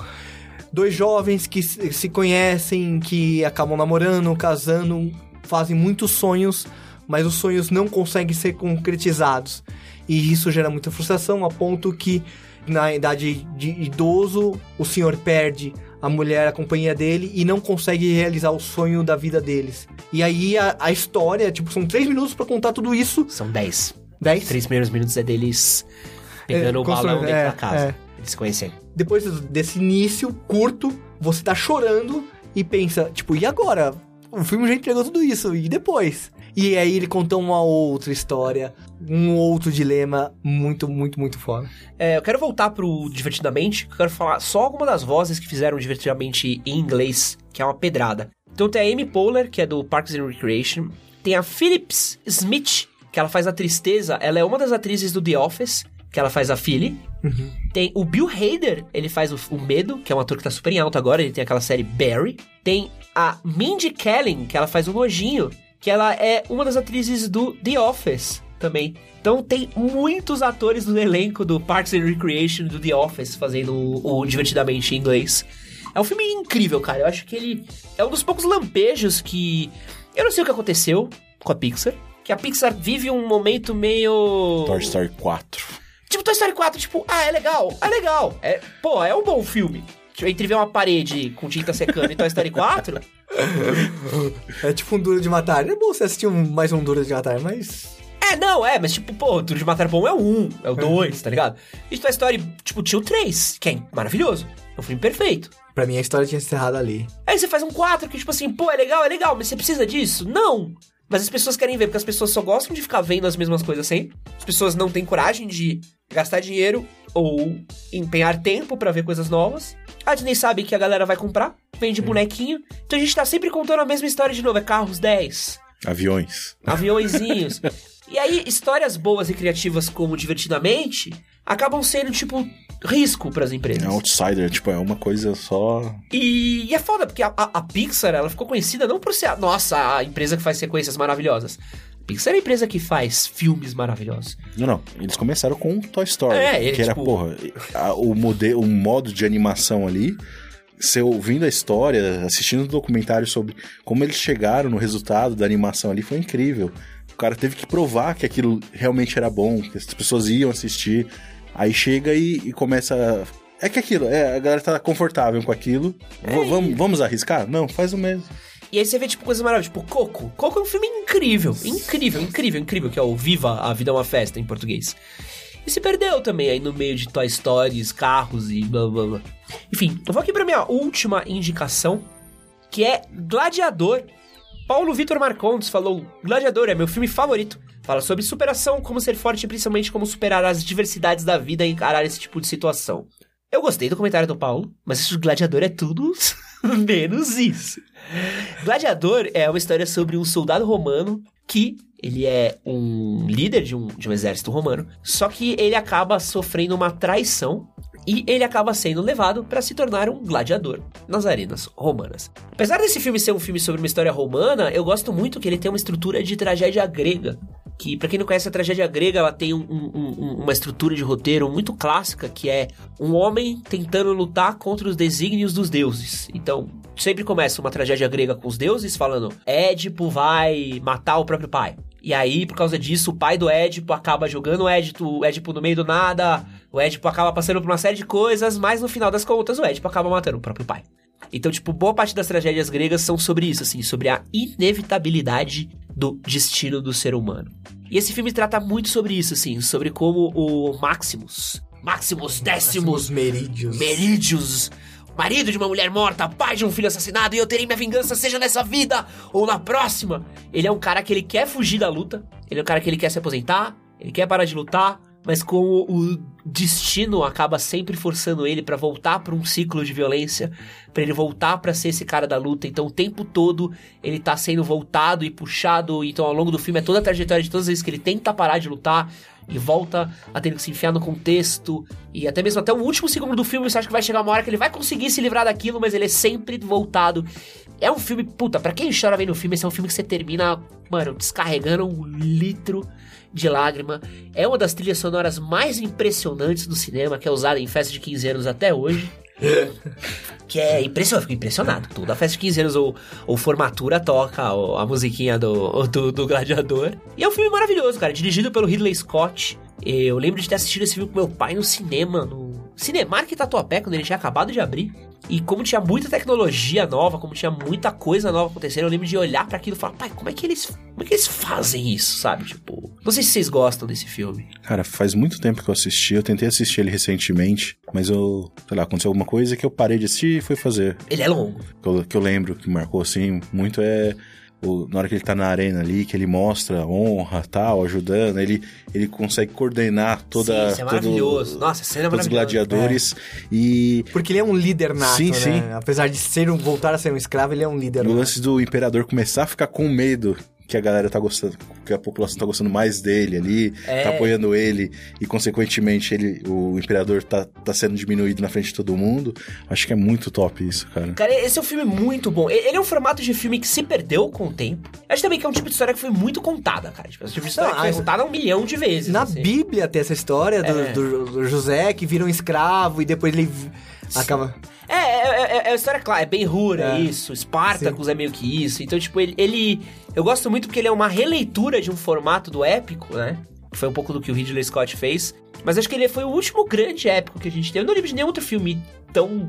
dois jovens que se se conhecem, que acabam namorando, casando, fazem muitos sonhos, mas os sonhos não conseguem ser concretizados. E isso gera muita frustração, a ponto que, na idade de idoso, o senhor perde a mulher, a companhia dele, e não consegue realizar o sonho da vida deles. E aí a, a história, tipo, são três minutos pra contar tudo isso. São 10. Dez? Os três primeiros minutos é deles pegando É, o balão dentro é, da casa. é. Eles se conhecendo. Depois desse início curto, você tá chorando e pensa, tipo, e agora? O filme já entregou tudo isso, e depois? E aí ele conta uma outra história, um outro dilema muito, muito, muito foda. É, eu quero voltar pro Divertidamente, eu quero falar só alguma das vozes que fizeram Divertidamente em inglês, que é uma pedrada. Então tem a Amy Poehler, que é do Parks and Recreation. Tem a Phillips Smith, que ela faz a Tristeza. Ela é uma das atrizes do The Office, que ela faz a Philly. Tem o Bill Hader, ele faz o, o Medo, que é um ator que tá super em alta agora, ele tem aquela série Barry. Tem a Mindy Kaling, que ela faz o Nojinho, que ela é uma das atrizes do The Office também. Então tem muitos atores do elenco do Parks and Recreation do The Office fazendo o, o Divertidamente em inglês. É um filme incrível, cara. Eu acho que ele é um dos poucos lampejos que. Eu não sei o que aconteceu com a Pixar. Que a Pixar vive um momento meio. Toy Story 4. Tipo, Toy Story 4, tipo, ah, é legal, é legal. É, pô, é um bom filme. Tipo, entre ver uma parede com tinta secando e Toy Story 4, É tipo um Duro de Matar. É bom você assistir um- mais um Duro de Matar, mas... é, não, é, mas tipo, pô, Duro de Matar Bom é o 1, é o 2, tá ligado? E Toy Story, tipo, tinha o 3, que é maravilhoso. É um filme perfeito. Pra mim a história tinha encerrado ali. Aí você faz um 4 que, tipo assim, pô, é legal, é legal, mas você precisa disso? Não! Mas as pessoas querem ver, porque as pessoas só gostam de ficar vendo as mesmas coisas sempre. As pessoas não têm coragem de gastar dinheiro ou empenhar tempo pra ver coisas novas. A Disney sabe que a galera vai comprar, vende bonequinho. Então a gente tá sempre contando a mesma história de novo. É carros 10, Aviões. aviõezinhos. <laughs> e aí, histórias boas e criativas como Divertidamente acabam sendo, tipo, risco pras empresas. É outsider, tipo, é uma coisa só. E, e é foda, porque a, a- a Pixar, ela ficou conhecida não por ser, a, nossa, a empresa que faz sequências maravilhosas. Pixar é a empresa que faz filmes maravilhosos. Não, não. Eles começaram com Toy Story. É, ele, que era, tipo- porra, a- o, modelo, o modo de animação ali. Você ouvindo a história, assistindo o documentário sobre como eles chegaram no resultado da animação ali, foi incrível. O cara teve que provar que aquilo realmente era bom, que as pessoas iam assistir. Aí chega e, e começa. a- É que aquilo, é, a galera tá confortável com aquilo. V- vamos, vamos arriscar? Não, faz o mesmo. E aí você vê, tipo, coisas maravilhosas. Tipo, Coco. Coco é um filme incrível. Incrível, incrível, incrível. Que é o Viva, a Vida é uma Festa, em português. E se perdeu também aí no meio de Toy Stories, carros e blá blá blá. Enfim, eu vou aqui pra minha última indicação, que é Gladiador. Paulo Vitor Marcondes falou: Gladiador é meu filme favorito. Fala sobre superação, como ser forte e principalmente como superar as diversidades da vida e encarar esse tipo de situação. Eu gostei do comentário do Paulo, mas isso Gladiador é tudo <laughs> menos isso. Gladiador é uma história sobre um soldado romano que ele é um líder de um, de um exército romano, só que ele acaba sofrendo uma traição e ele acaba sendo levado para se tornar um gladiador nas arenas romanas. Apesar desse filme ser um filme sobre uma história romana, eu gosto muito que ele tem uma estrutura de tragédia grega. Que, pra quem não conhece a tragédia grega, ela tem um- um- uma estrutura de roteiro muito clássica, que é um homem tentando lutar contra os desígnios dos deuses. Então, sempre começa uma tragédia grega com os deuses falando: Édipo vai matar o próprio pai. E aí, por causa disso, o pai do Édipo acaba jogando o Édipo, o Édipo no meio do nada, o Édipo acaba passando por uma série de coisas, mas no final das contas, o Édipo acaba matando o próprio pai. Então, tipo, boa parte das tragédias gregas são sobre isso, assim, sobre a inevitabilidade do destino do ser humano. E esse filme trata muito sobre isso, assim, sobre como o Maximus, Maximus Décimos Os merídios. Merídios, marido de uma mulher morta, pai de um filho assassinado, e eu terei minha vingança, seja nessa vida ou na próxima. Ele é um cara que ele quer fugir da luta, ele é um cara que ele quer se aposentar, ele quer parar de lutar, mas como o destino acaba sempre forçando ele pra voltar pra um ciclo de violência, pra ele voltar pra ser esse cara da luta. Então o tempo todo ele tá sendo voltado e puxado, então ao longo do filme é toda a trajetória de todas as vezes que ele tenta parar de lutar, e volta a ter que se enfiar no contexto. E até mesmo até o último segundo do filme, você acha que vai chegar uma hora que ele vai conseguir se livrar daquilo, mas ele é sempre voltado. É um filme, puta, pra quem chora vendo o filme, esse é um filme que você termina, mano, descarregando um litro de lágrima. É uma das trilhas sonoras mais impressionantes do cinema, que é usada em festa de 15 anos até hoje. <laughs> Que é impressionante, eu fico impressionado. Toda festa de 15 anos ou, ou formatura toca ou a musiquinha do, do, do Gladiador. E é um filme maravilhoso, cara. Dirigido pelo Ridley Scott. Eu lembro de ter assistido esse filme com meu pai no cinema, no Cinemark Tatuapé, quando ele tinha acabado de abrir. E como tinha muita tecnologia nova, como tinha muita coisa nova acontecendo, eu lembro de olhar para aquilo e falar, pai, como é que eles, como é que eles fazem isso, sabe? Tipo, não sei se vocês gostam desse filme. Cara, faz muito tempo que eu assisti. Eu tentei assistir ele recentemente, mas eu, sei lá, aconteceu alguma coisa que eu parei de assistir e fui fazer. Ele é longo. Que eu, que eu lembro que marcou assim muito é o- na hora que ele tá na arena ali, que ele mostra honra, tal, ajudando, ele, ele consegue coordenar toda Sim, isso é todo- maravilhoso. Nossa, essa cena é todos os maravilhosa. gladiadores e Porque ele é um líder nato, Sim, né? sim. Apesar de ser um, voltar a ser um escravo, ele é um líder o lance do imperador começar a ficar com medo que a galera tá gostando, que a população tá gostando mais dele ali, É. tá apoiando ele, e consequentemente ele, o imperador tá, tá sendo diminuído na frente de todo mundo. Acho que é muito top isso, cara. Cara, esse é um filme muito bom. Ele é um formato de filme que se perdeu com o tempo. Acho também que é um tipo de história que foi muito contada, cara. Tipo, é um tipo de história Não, que foi contada um milhão de vezes. Na assim. Bíblia tem essa história do, É. do- do José que vira um escravo e depois ele acaba. É, é, é, é uma história clara, é bem rura É. isso, Spartacus é meio que isso. Então, tipo, ele, ele. Eu gosto muito porque ele é uma releitura de um formato do épico, né? Foi um pouco do que o Ridley Scott fez. Mas acho que ele foi o último grande épico que a gente teve. Eu não lembro de nenhum outro filme tão.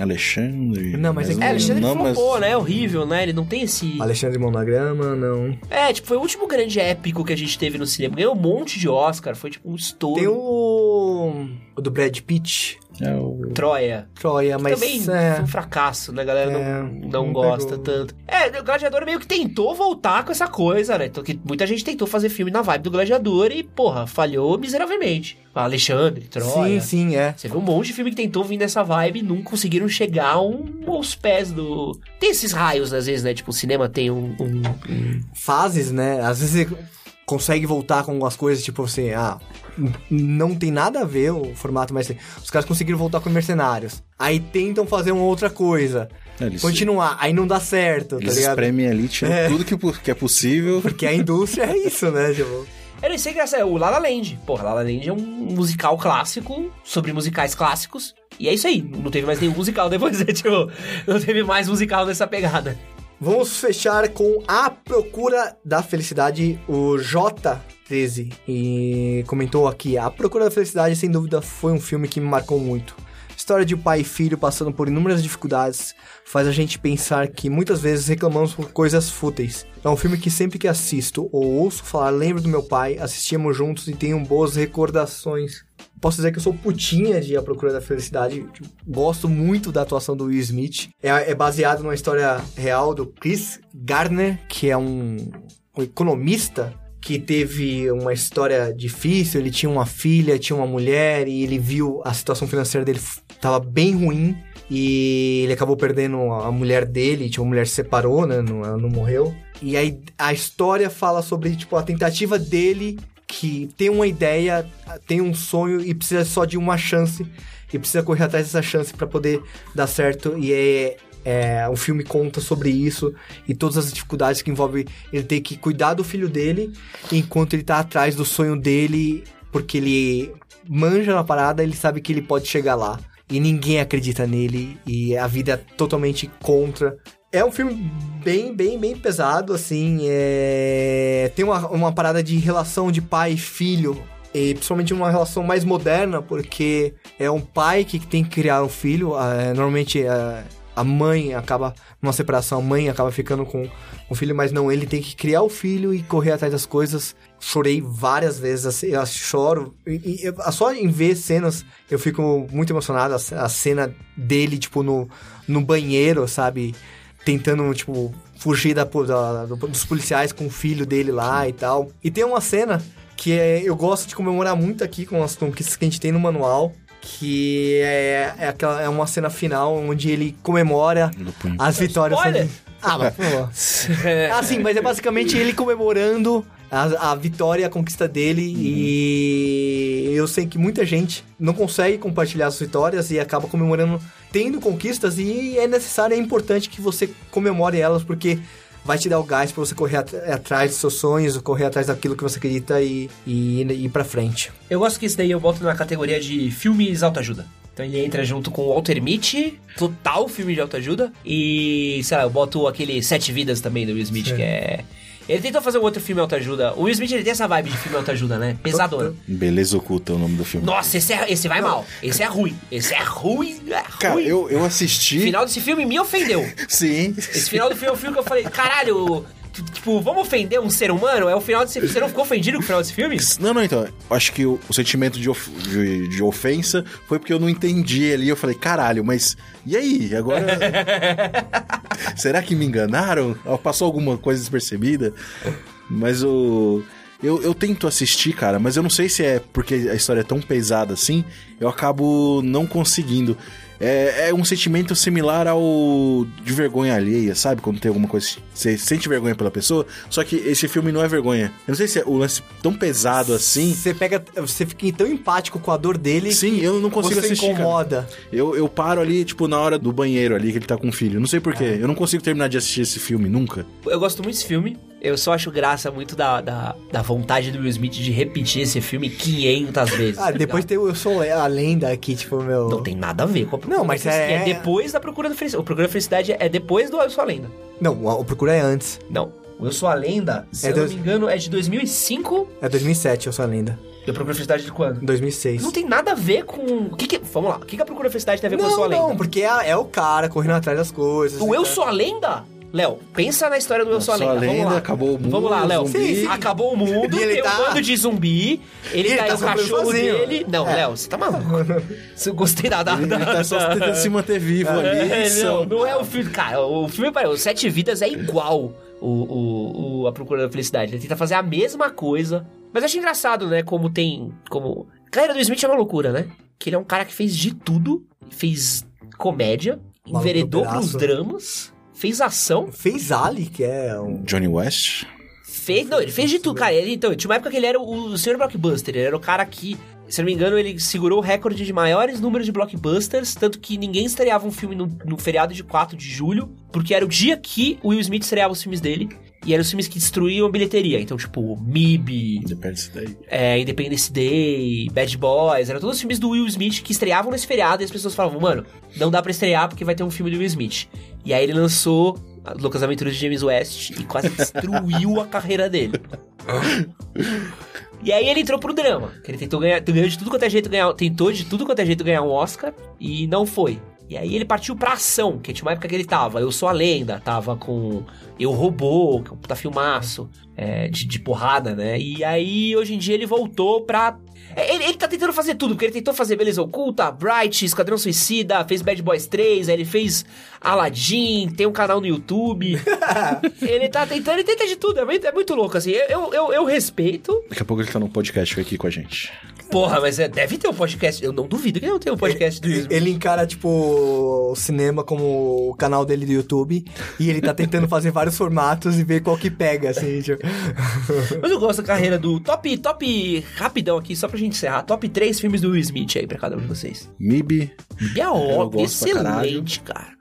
Alexandre. Não, mas é que- É, Alexandre não, flopou, mas- né? Horrível, né? Ele não tem esse. Alexandre Mão na Grama, não. É, tipo, foi o último grande épico que a gente teve no cinema. Ganhou um monte de Oscar, foi tipo um estouro. Tem o. o do Brad Pitt, É o... Troia. Troia, mas. Também é, foi um fracasso, né? A galera É, não, não, não gosta pegou. tanto. É, o Gladiador meio que tentou voltar com essa coisa, né? Então, que muita gente tentou fazer filme na vibe do Gladiador e, porra, falhou miseravelmente. Alexandre, Troia. Sim, sim, é. Você vê um monte de filme que tentou vir nessa vibe e não conseguiram chegar um, aos pés do. Tem esses raios, às vezes, né? Tipo, o cinema tem um. um- um- Fases, né? Às vezes você consegue voltar com algumas coisas, tipo assim, ah, não tem nada a ver o formato, mas os caras conseguiram voltar com mercenários. Aí tentam fazer uma outra coisa. É, Eles, continuar. Aí não dá certo, tá eles ligado? espremem ali, tiram É. tudo que, é possível. Porque a indústria é isso, né, tipo... Eu nem sei que essa é o La La Land. Porra, La La Land é um musical clássico sobre musicais clássicos. E é isso aí, não teve mais nenhum musical depois, né? <laughs> tipo, não teve mais musical nessa pegada. Vamos fechar com A Procura da Felicidade, o J13. E comentou aqui: A Procura da Felicidade, sem dúvida, foi um filme que me marcou muito. História de pai e filho passando por inúmeras dificuldades faz a gente pensar que muitas vezes reclamamos por coisas fúteis. É um filme que sempre que assisto ou ouço falar, lembro do meu pai, assistíamos juntos e tenho boas recordações. Posso dizer que eu sou putinha de A Procura da Felicidade. Tipo, gosto muito da atuação do Will Smith. É, é baseado numa história real do Chris Gardner, que é um, um economista que teve uma história difícil. Ele tinha uma filha, tinha uma mulher e ele viu a situação financeira dele f- tava bem ruim. E ele acabou perdendo a a mulher dele, tipo, a mulher se separou, né? Não, ela não morreu. E aí a história fala sobre, tipo, a tentativa dele que tem uma ideia, tem um sonho e precisa só de uma chance e precisa correr atrás dessa chance para poder dar certo e é é, o filme conta sobre isso e todas as dificuldades que envolve ele ter que cuidar do filho dele enquanto ele tá atrás do sonho dele, porque ele manja na parada, ele sabe que ele pode chegar lá. E ninguém acredita nele e a vida é totalmente contra. É um filme bem, bem, bem pesado, assim. é... Tem uma, uma parada de relação de pai e filho. E principalmente uma relação mais moderna, porque é um pai que tem que criar um filho. ah, normalmente ah, a mãe acaba, numa separação, a mãe acaba ficando com o filho, mas não, ele tem que criar o filho e correr atrás das coisas. Chorei várias vezes, assim, eu choro. E, e eu- só em ver cenas, eu fico muito emocionado. A, a cena dele, tipo, no, no banheiro, sabe? Tentando, tipo, fugir da, da- dos policiais com o filho dele lá e tal. E tem uma cena que é, eu gosto de comemorar muito aqui com as conquistas que a gente tem no manual. Que é, é, aquela, é uma cena final onde ele comemora as vitórias. Spoiler! Ah, mas por favor. <laughs> Ah, sim, mas é basicamente ele comemorando a, a vitória, a conquista dele. E eu sei que muita gente não consegue compartilhar as vitórias e acaba comemorando, tendo conquistas. E é necessário, é importante que você comemore elas, porque vai te dar o gás pra você correr at- atrás dos seus sonhos, correr atrás daquilo que você acredita e, e ir pra frente. Eu gosto que esse daí eu boto na categoria de filmes autoajuda. Então ele entra junto com o Walter Mitty, total filme de autoajuda. E, sei lá, eu boto aquele Sete Vidas também do Will Smith, Sim. que é. Ele tentou fazer um outro filme autoajuda. O Will Smith ele tem essa vibe de filme autoajuda, né? Pesadona. Beleza Oculta é o nome do filme. Nossa, esse, é, esse vai mal. Esse é ruim. Esse é ruim. É Cara, ruim. eu, eu O assisti. final desse filme me ofendeu. <laughs> Sim. Esse final do filme é o filme que eu falei, caralho, tipo, vamos ofender um ser humano? É o final desse Você não ficou ofendido com o final desse filme? Não, não, então. Acho que o, o sentimento de, of- de, de ofensa foi porque eu não entendi ali. Eu falei, caralho, mas e aí? Agora. <laughs> Será que me enganaram? Passou alguma coisa despercebida? Mas o. Eu, eu tento assistir, cara, mas eu não sei se é porque a história é tão pesada assim, eu acabo não conseguindo. É, é um sentimento similar ao de vergonha alheia, sabe? Quando tem alguma coisa. Você sente vergonha pela pessoa, só que esse filme não é vergonha. Eu não sei se é o lance tão pesado assim. Você pega. Você fica tão empático com a dor dele Sim, eu não consigo você assistir. cara. incomoda. Eu, eu paro ali, tipo, na hora do banheiro ali, que ele tá com o filho. Não sei É. porquê. Eu não consigo terminar de assistir esse filme nunca. Eu gosto muito desse filme. Eu só acho graça muito da, da, da vontade do Will Smith de repetir esse filme 500 vezes. Ah, tá depois ligado? tem o Eu Sou a Lenda aqui, tipo, meu. Não tem nada a ver com a Procura Não, da mas é- É depois da Procura da Felicidade. O Procura da Felicidade é depois do Eu Sou a Lenda. Não, o Procura é antes. Não. O Eu Sou a Lenda, se É eu dois- não me engano, é de 2005. É 2007, Eu Sou a Lenda. E o Procura da Felicidade é de quando? 2006. Não tem nada a ver com... O que que... Vamos lá. O que que a Procura da Felicidade tem a ver com o Eu Sou a não, Lenda? não, porque é, é o cara correndo atrás das coisas. O Eu? Sou a Lenda? Léo, pensa na história do Eu Sou a Lenda. Vamos lá. acabou o mundo, Vamos lá, Léo. zumbi. Acabou o mundo, <laughs> E ele tem tá- um bando de zumbi, ele, ele tá, tá o cachorro sozinho. dele... Não, É. Léo, você tá maluco. Você gostei da... da, Ele, ele tá só tentando se manter vivo ali. É, não, não é o filme. Cara, o filme, peraí, o Sete Vidas é igual o, o, o A Procura da Felicidade. Ele tenta fazer a mesma coisa. Mas eu acho engraçado, né? Como tem. Como. A carreira do Smith é uma loucura, né? Que ele é um cara que fez de tudo. Fez comédia, Maluco enveredou pedaço. pros dramas, fez ação, Fez Ali, que é um. Johnny West. fez. Não, ele fez de tudo, cara. Ele, então, tinha uma época que ele era o, o senhor blockbuster. Ele era o cara que, se eu não me engano, ele segurou o recorde de maiores números de blockbusters. Tanto que ninguém estreava um filme no, no feriado de 4 de julho, porque era o dia que o Will Smith estreava os filmes dele. E eram os filmes que destruíam a bilheteria. Então, tipo, MIB, Independence Day. é, Independence Day, Bad Boys, eram todos os filmes do Will Smith que estreavam nesse feriado e as pessoas falavam, mano, não dá pra estrear porque vai ter um filme do Will Smith. E aí ele lançou Loucas Aventuras de James West e quase destruiu a carreira dele. E aí ele entrou pro drama, que ele tentou ganhar, ganhou de tudo quanto é jeito ganhar, tentou de tudo quanto é jeito ganhar um Oscar e não foi. E aí ele partiu pra ação, que tinha uma época que ele tava, Eu Sou a Lenda, tava com Eu Robô, que é um puta filmaço, é, de, de porrada, né? E aí hoje em dia ele voltou pra é, ele, ele tá tentando fazer tudo, porque ele tentou fazer Beleza Oculta, Bright, Esquadrão Suicida, fez Bad Boys 3, aí ele fez Aladdin, tem um canal no YouTube. <laughs> ele tá tentando, ele tenta de tudo, é muito, é muito louco, assim. Eu, eu, eu respeito. Daqui a pouco ele tá num podcast aqui com a gente. Porra, mas é, deve ter um podcast. Eu não duvido que não tenha um podcast do Will Smith. Ele encara, tipo, o cinema como o canal dele do YouTube e ele tá tentando fazer vários formatos e ver qual que pega, assim, tipo. Mas eu gosto da carreira do top, top, rapidão aqui, só pra gente encerrar. Top 3 filmes do Will Smith aí pra cada um de vocês. MIB, MIB é óbvio, excelente, cara.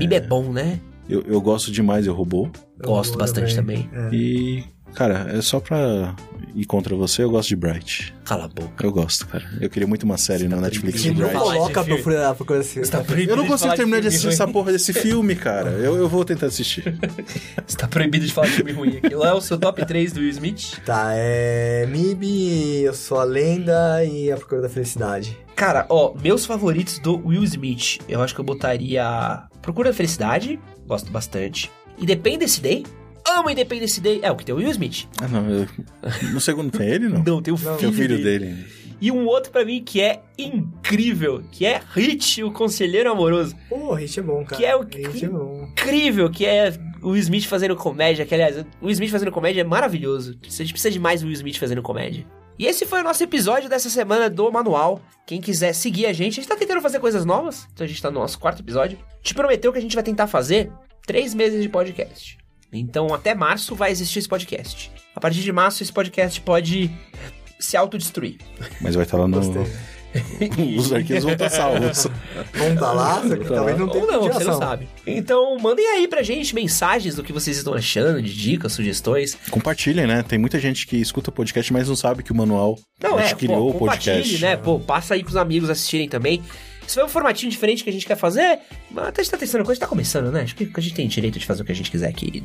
MIB é bom, né? eu, eu gosto demais Eu Robô. Gosto bastante também. E, cara, é só pra ir contra você, eu gosto de Bright. Cala a boca. Eu gosto, cara. Eu queria muito uma série na Netflix de Bright. coloca de pra filme. coisa assim. Você tá proibido Eu não de consigo terminar de filme assistir ruim. essa porra desse filme, cara. Eu, eu vou tentar assistir. <laughs> Você tá proibido de falar de filme ruim aqui. Lá é o seu top 3 do Will Smith. Tá, é. MIB, Eu Sou a Lenda e A Procura da Felicidade. Cara, ó, meus favoritos do Will Smith. Eu acho que eu botaria Procura da Felicidade. Gosto bastante. Independence Day. Amo Independence Day. É, o que tem o Will Smith. Ah, não. eu- No segundo tem ele, não? Não, tem o Não. filho, Tem o filho dele. dele. E um outro pra mim que é incrível, que é Hit, o Conselheiro Amoroso. Pô, Hit é bom, cara. Que é o- Hit é bom. Incrível, que é o Will Smith fazendo comédia, que aliás, o Will Smith fazendo comédia é maravilhoso. A gente precisa de mais Will Smith fazendo comédia. E esse foi o nosso episódio dessa semana do Manual. Quem quiser seguir a gente, a gente tá tentando fazer coisas novas. Então a gente tá no nosso quarto episódio. Te prometeu que a gente vai tentar fazer três meses de podcast. Então até março vai existir esse podcast. A partir de março esse podcast pode se autodestruir. Mas vai estar lá no. <laughs> Os arquivos vão estar salvos. Vamos tá lá, talvez não tenha Ou não, você não sabe. Então mandem aí pra gente mensagens do que vocês estão achando, de dicas, sugestões. Compartilhem, né? Tem muita gente que escuta o podcast, mas não sabe que o manual Não, a é, criou pô, o compartilhe, podcast. né? Pô, passa aí pros amigos assistirem também. Se for um formatinho diferente que a gente quer fazer, mas até a gente tá testando coisa, tá começando, né? Acho que a gente tem direito de fazer o que a gente quiser aqui.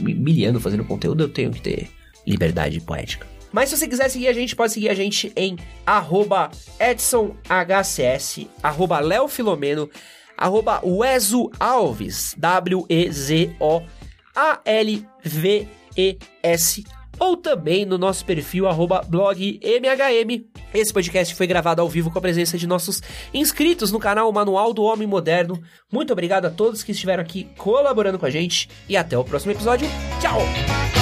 Me milhando fazendo conteúdo, eu tenho que ter liberdade poética. Mas se você quiser seguir a gente, pode seguir a gente em arroba EdsonHCS, arroba Leofilomeno, arroba Wezo Alves, W-E-Z-O-A-L-V-E-S, ou também no nosso perfil arroba blog MHM. Esse podcast foi gravado ao vivo com a presença de nossos inscritos no canal Manual do Homem Moderno. Muito obrigado a todos que estiveram aqui colaborando com a gente e até o próximo episódio. Tchau!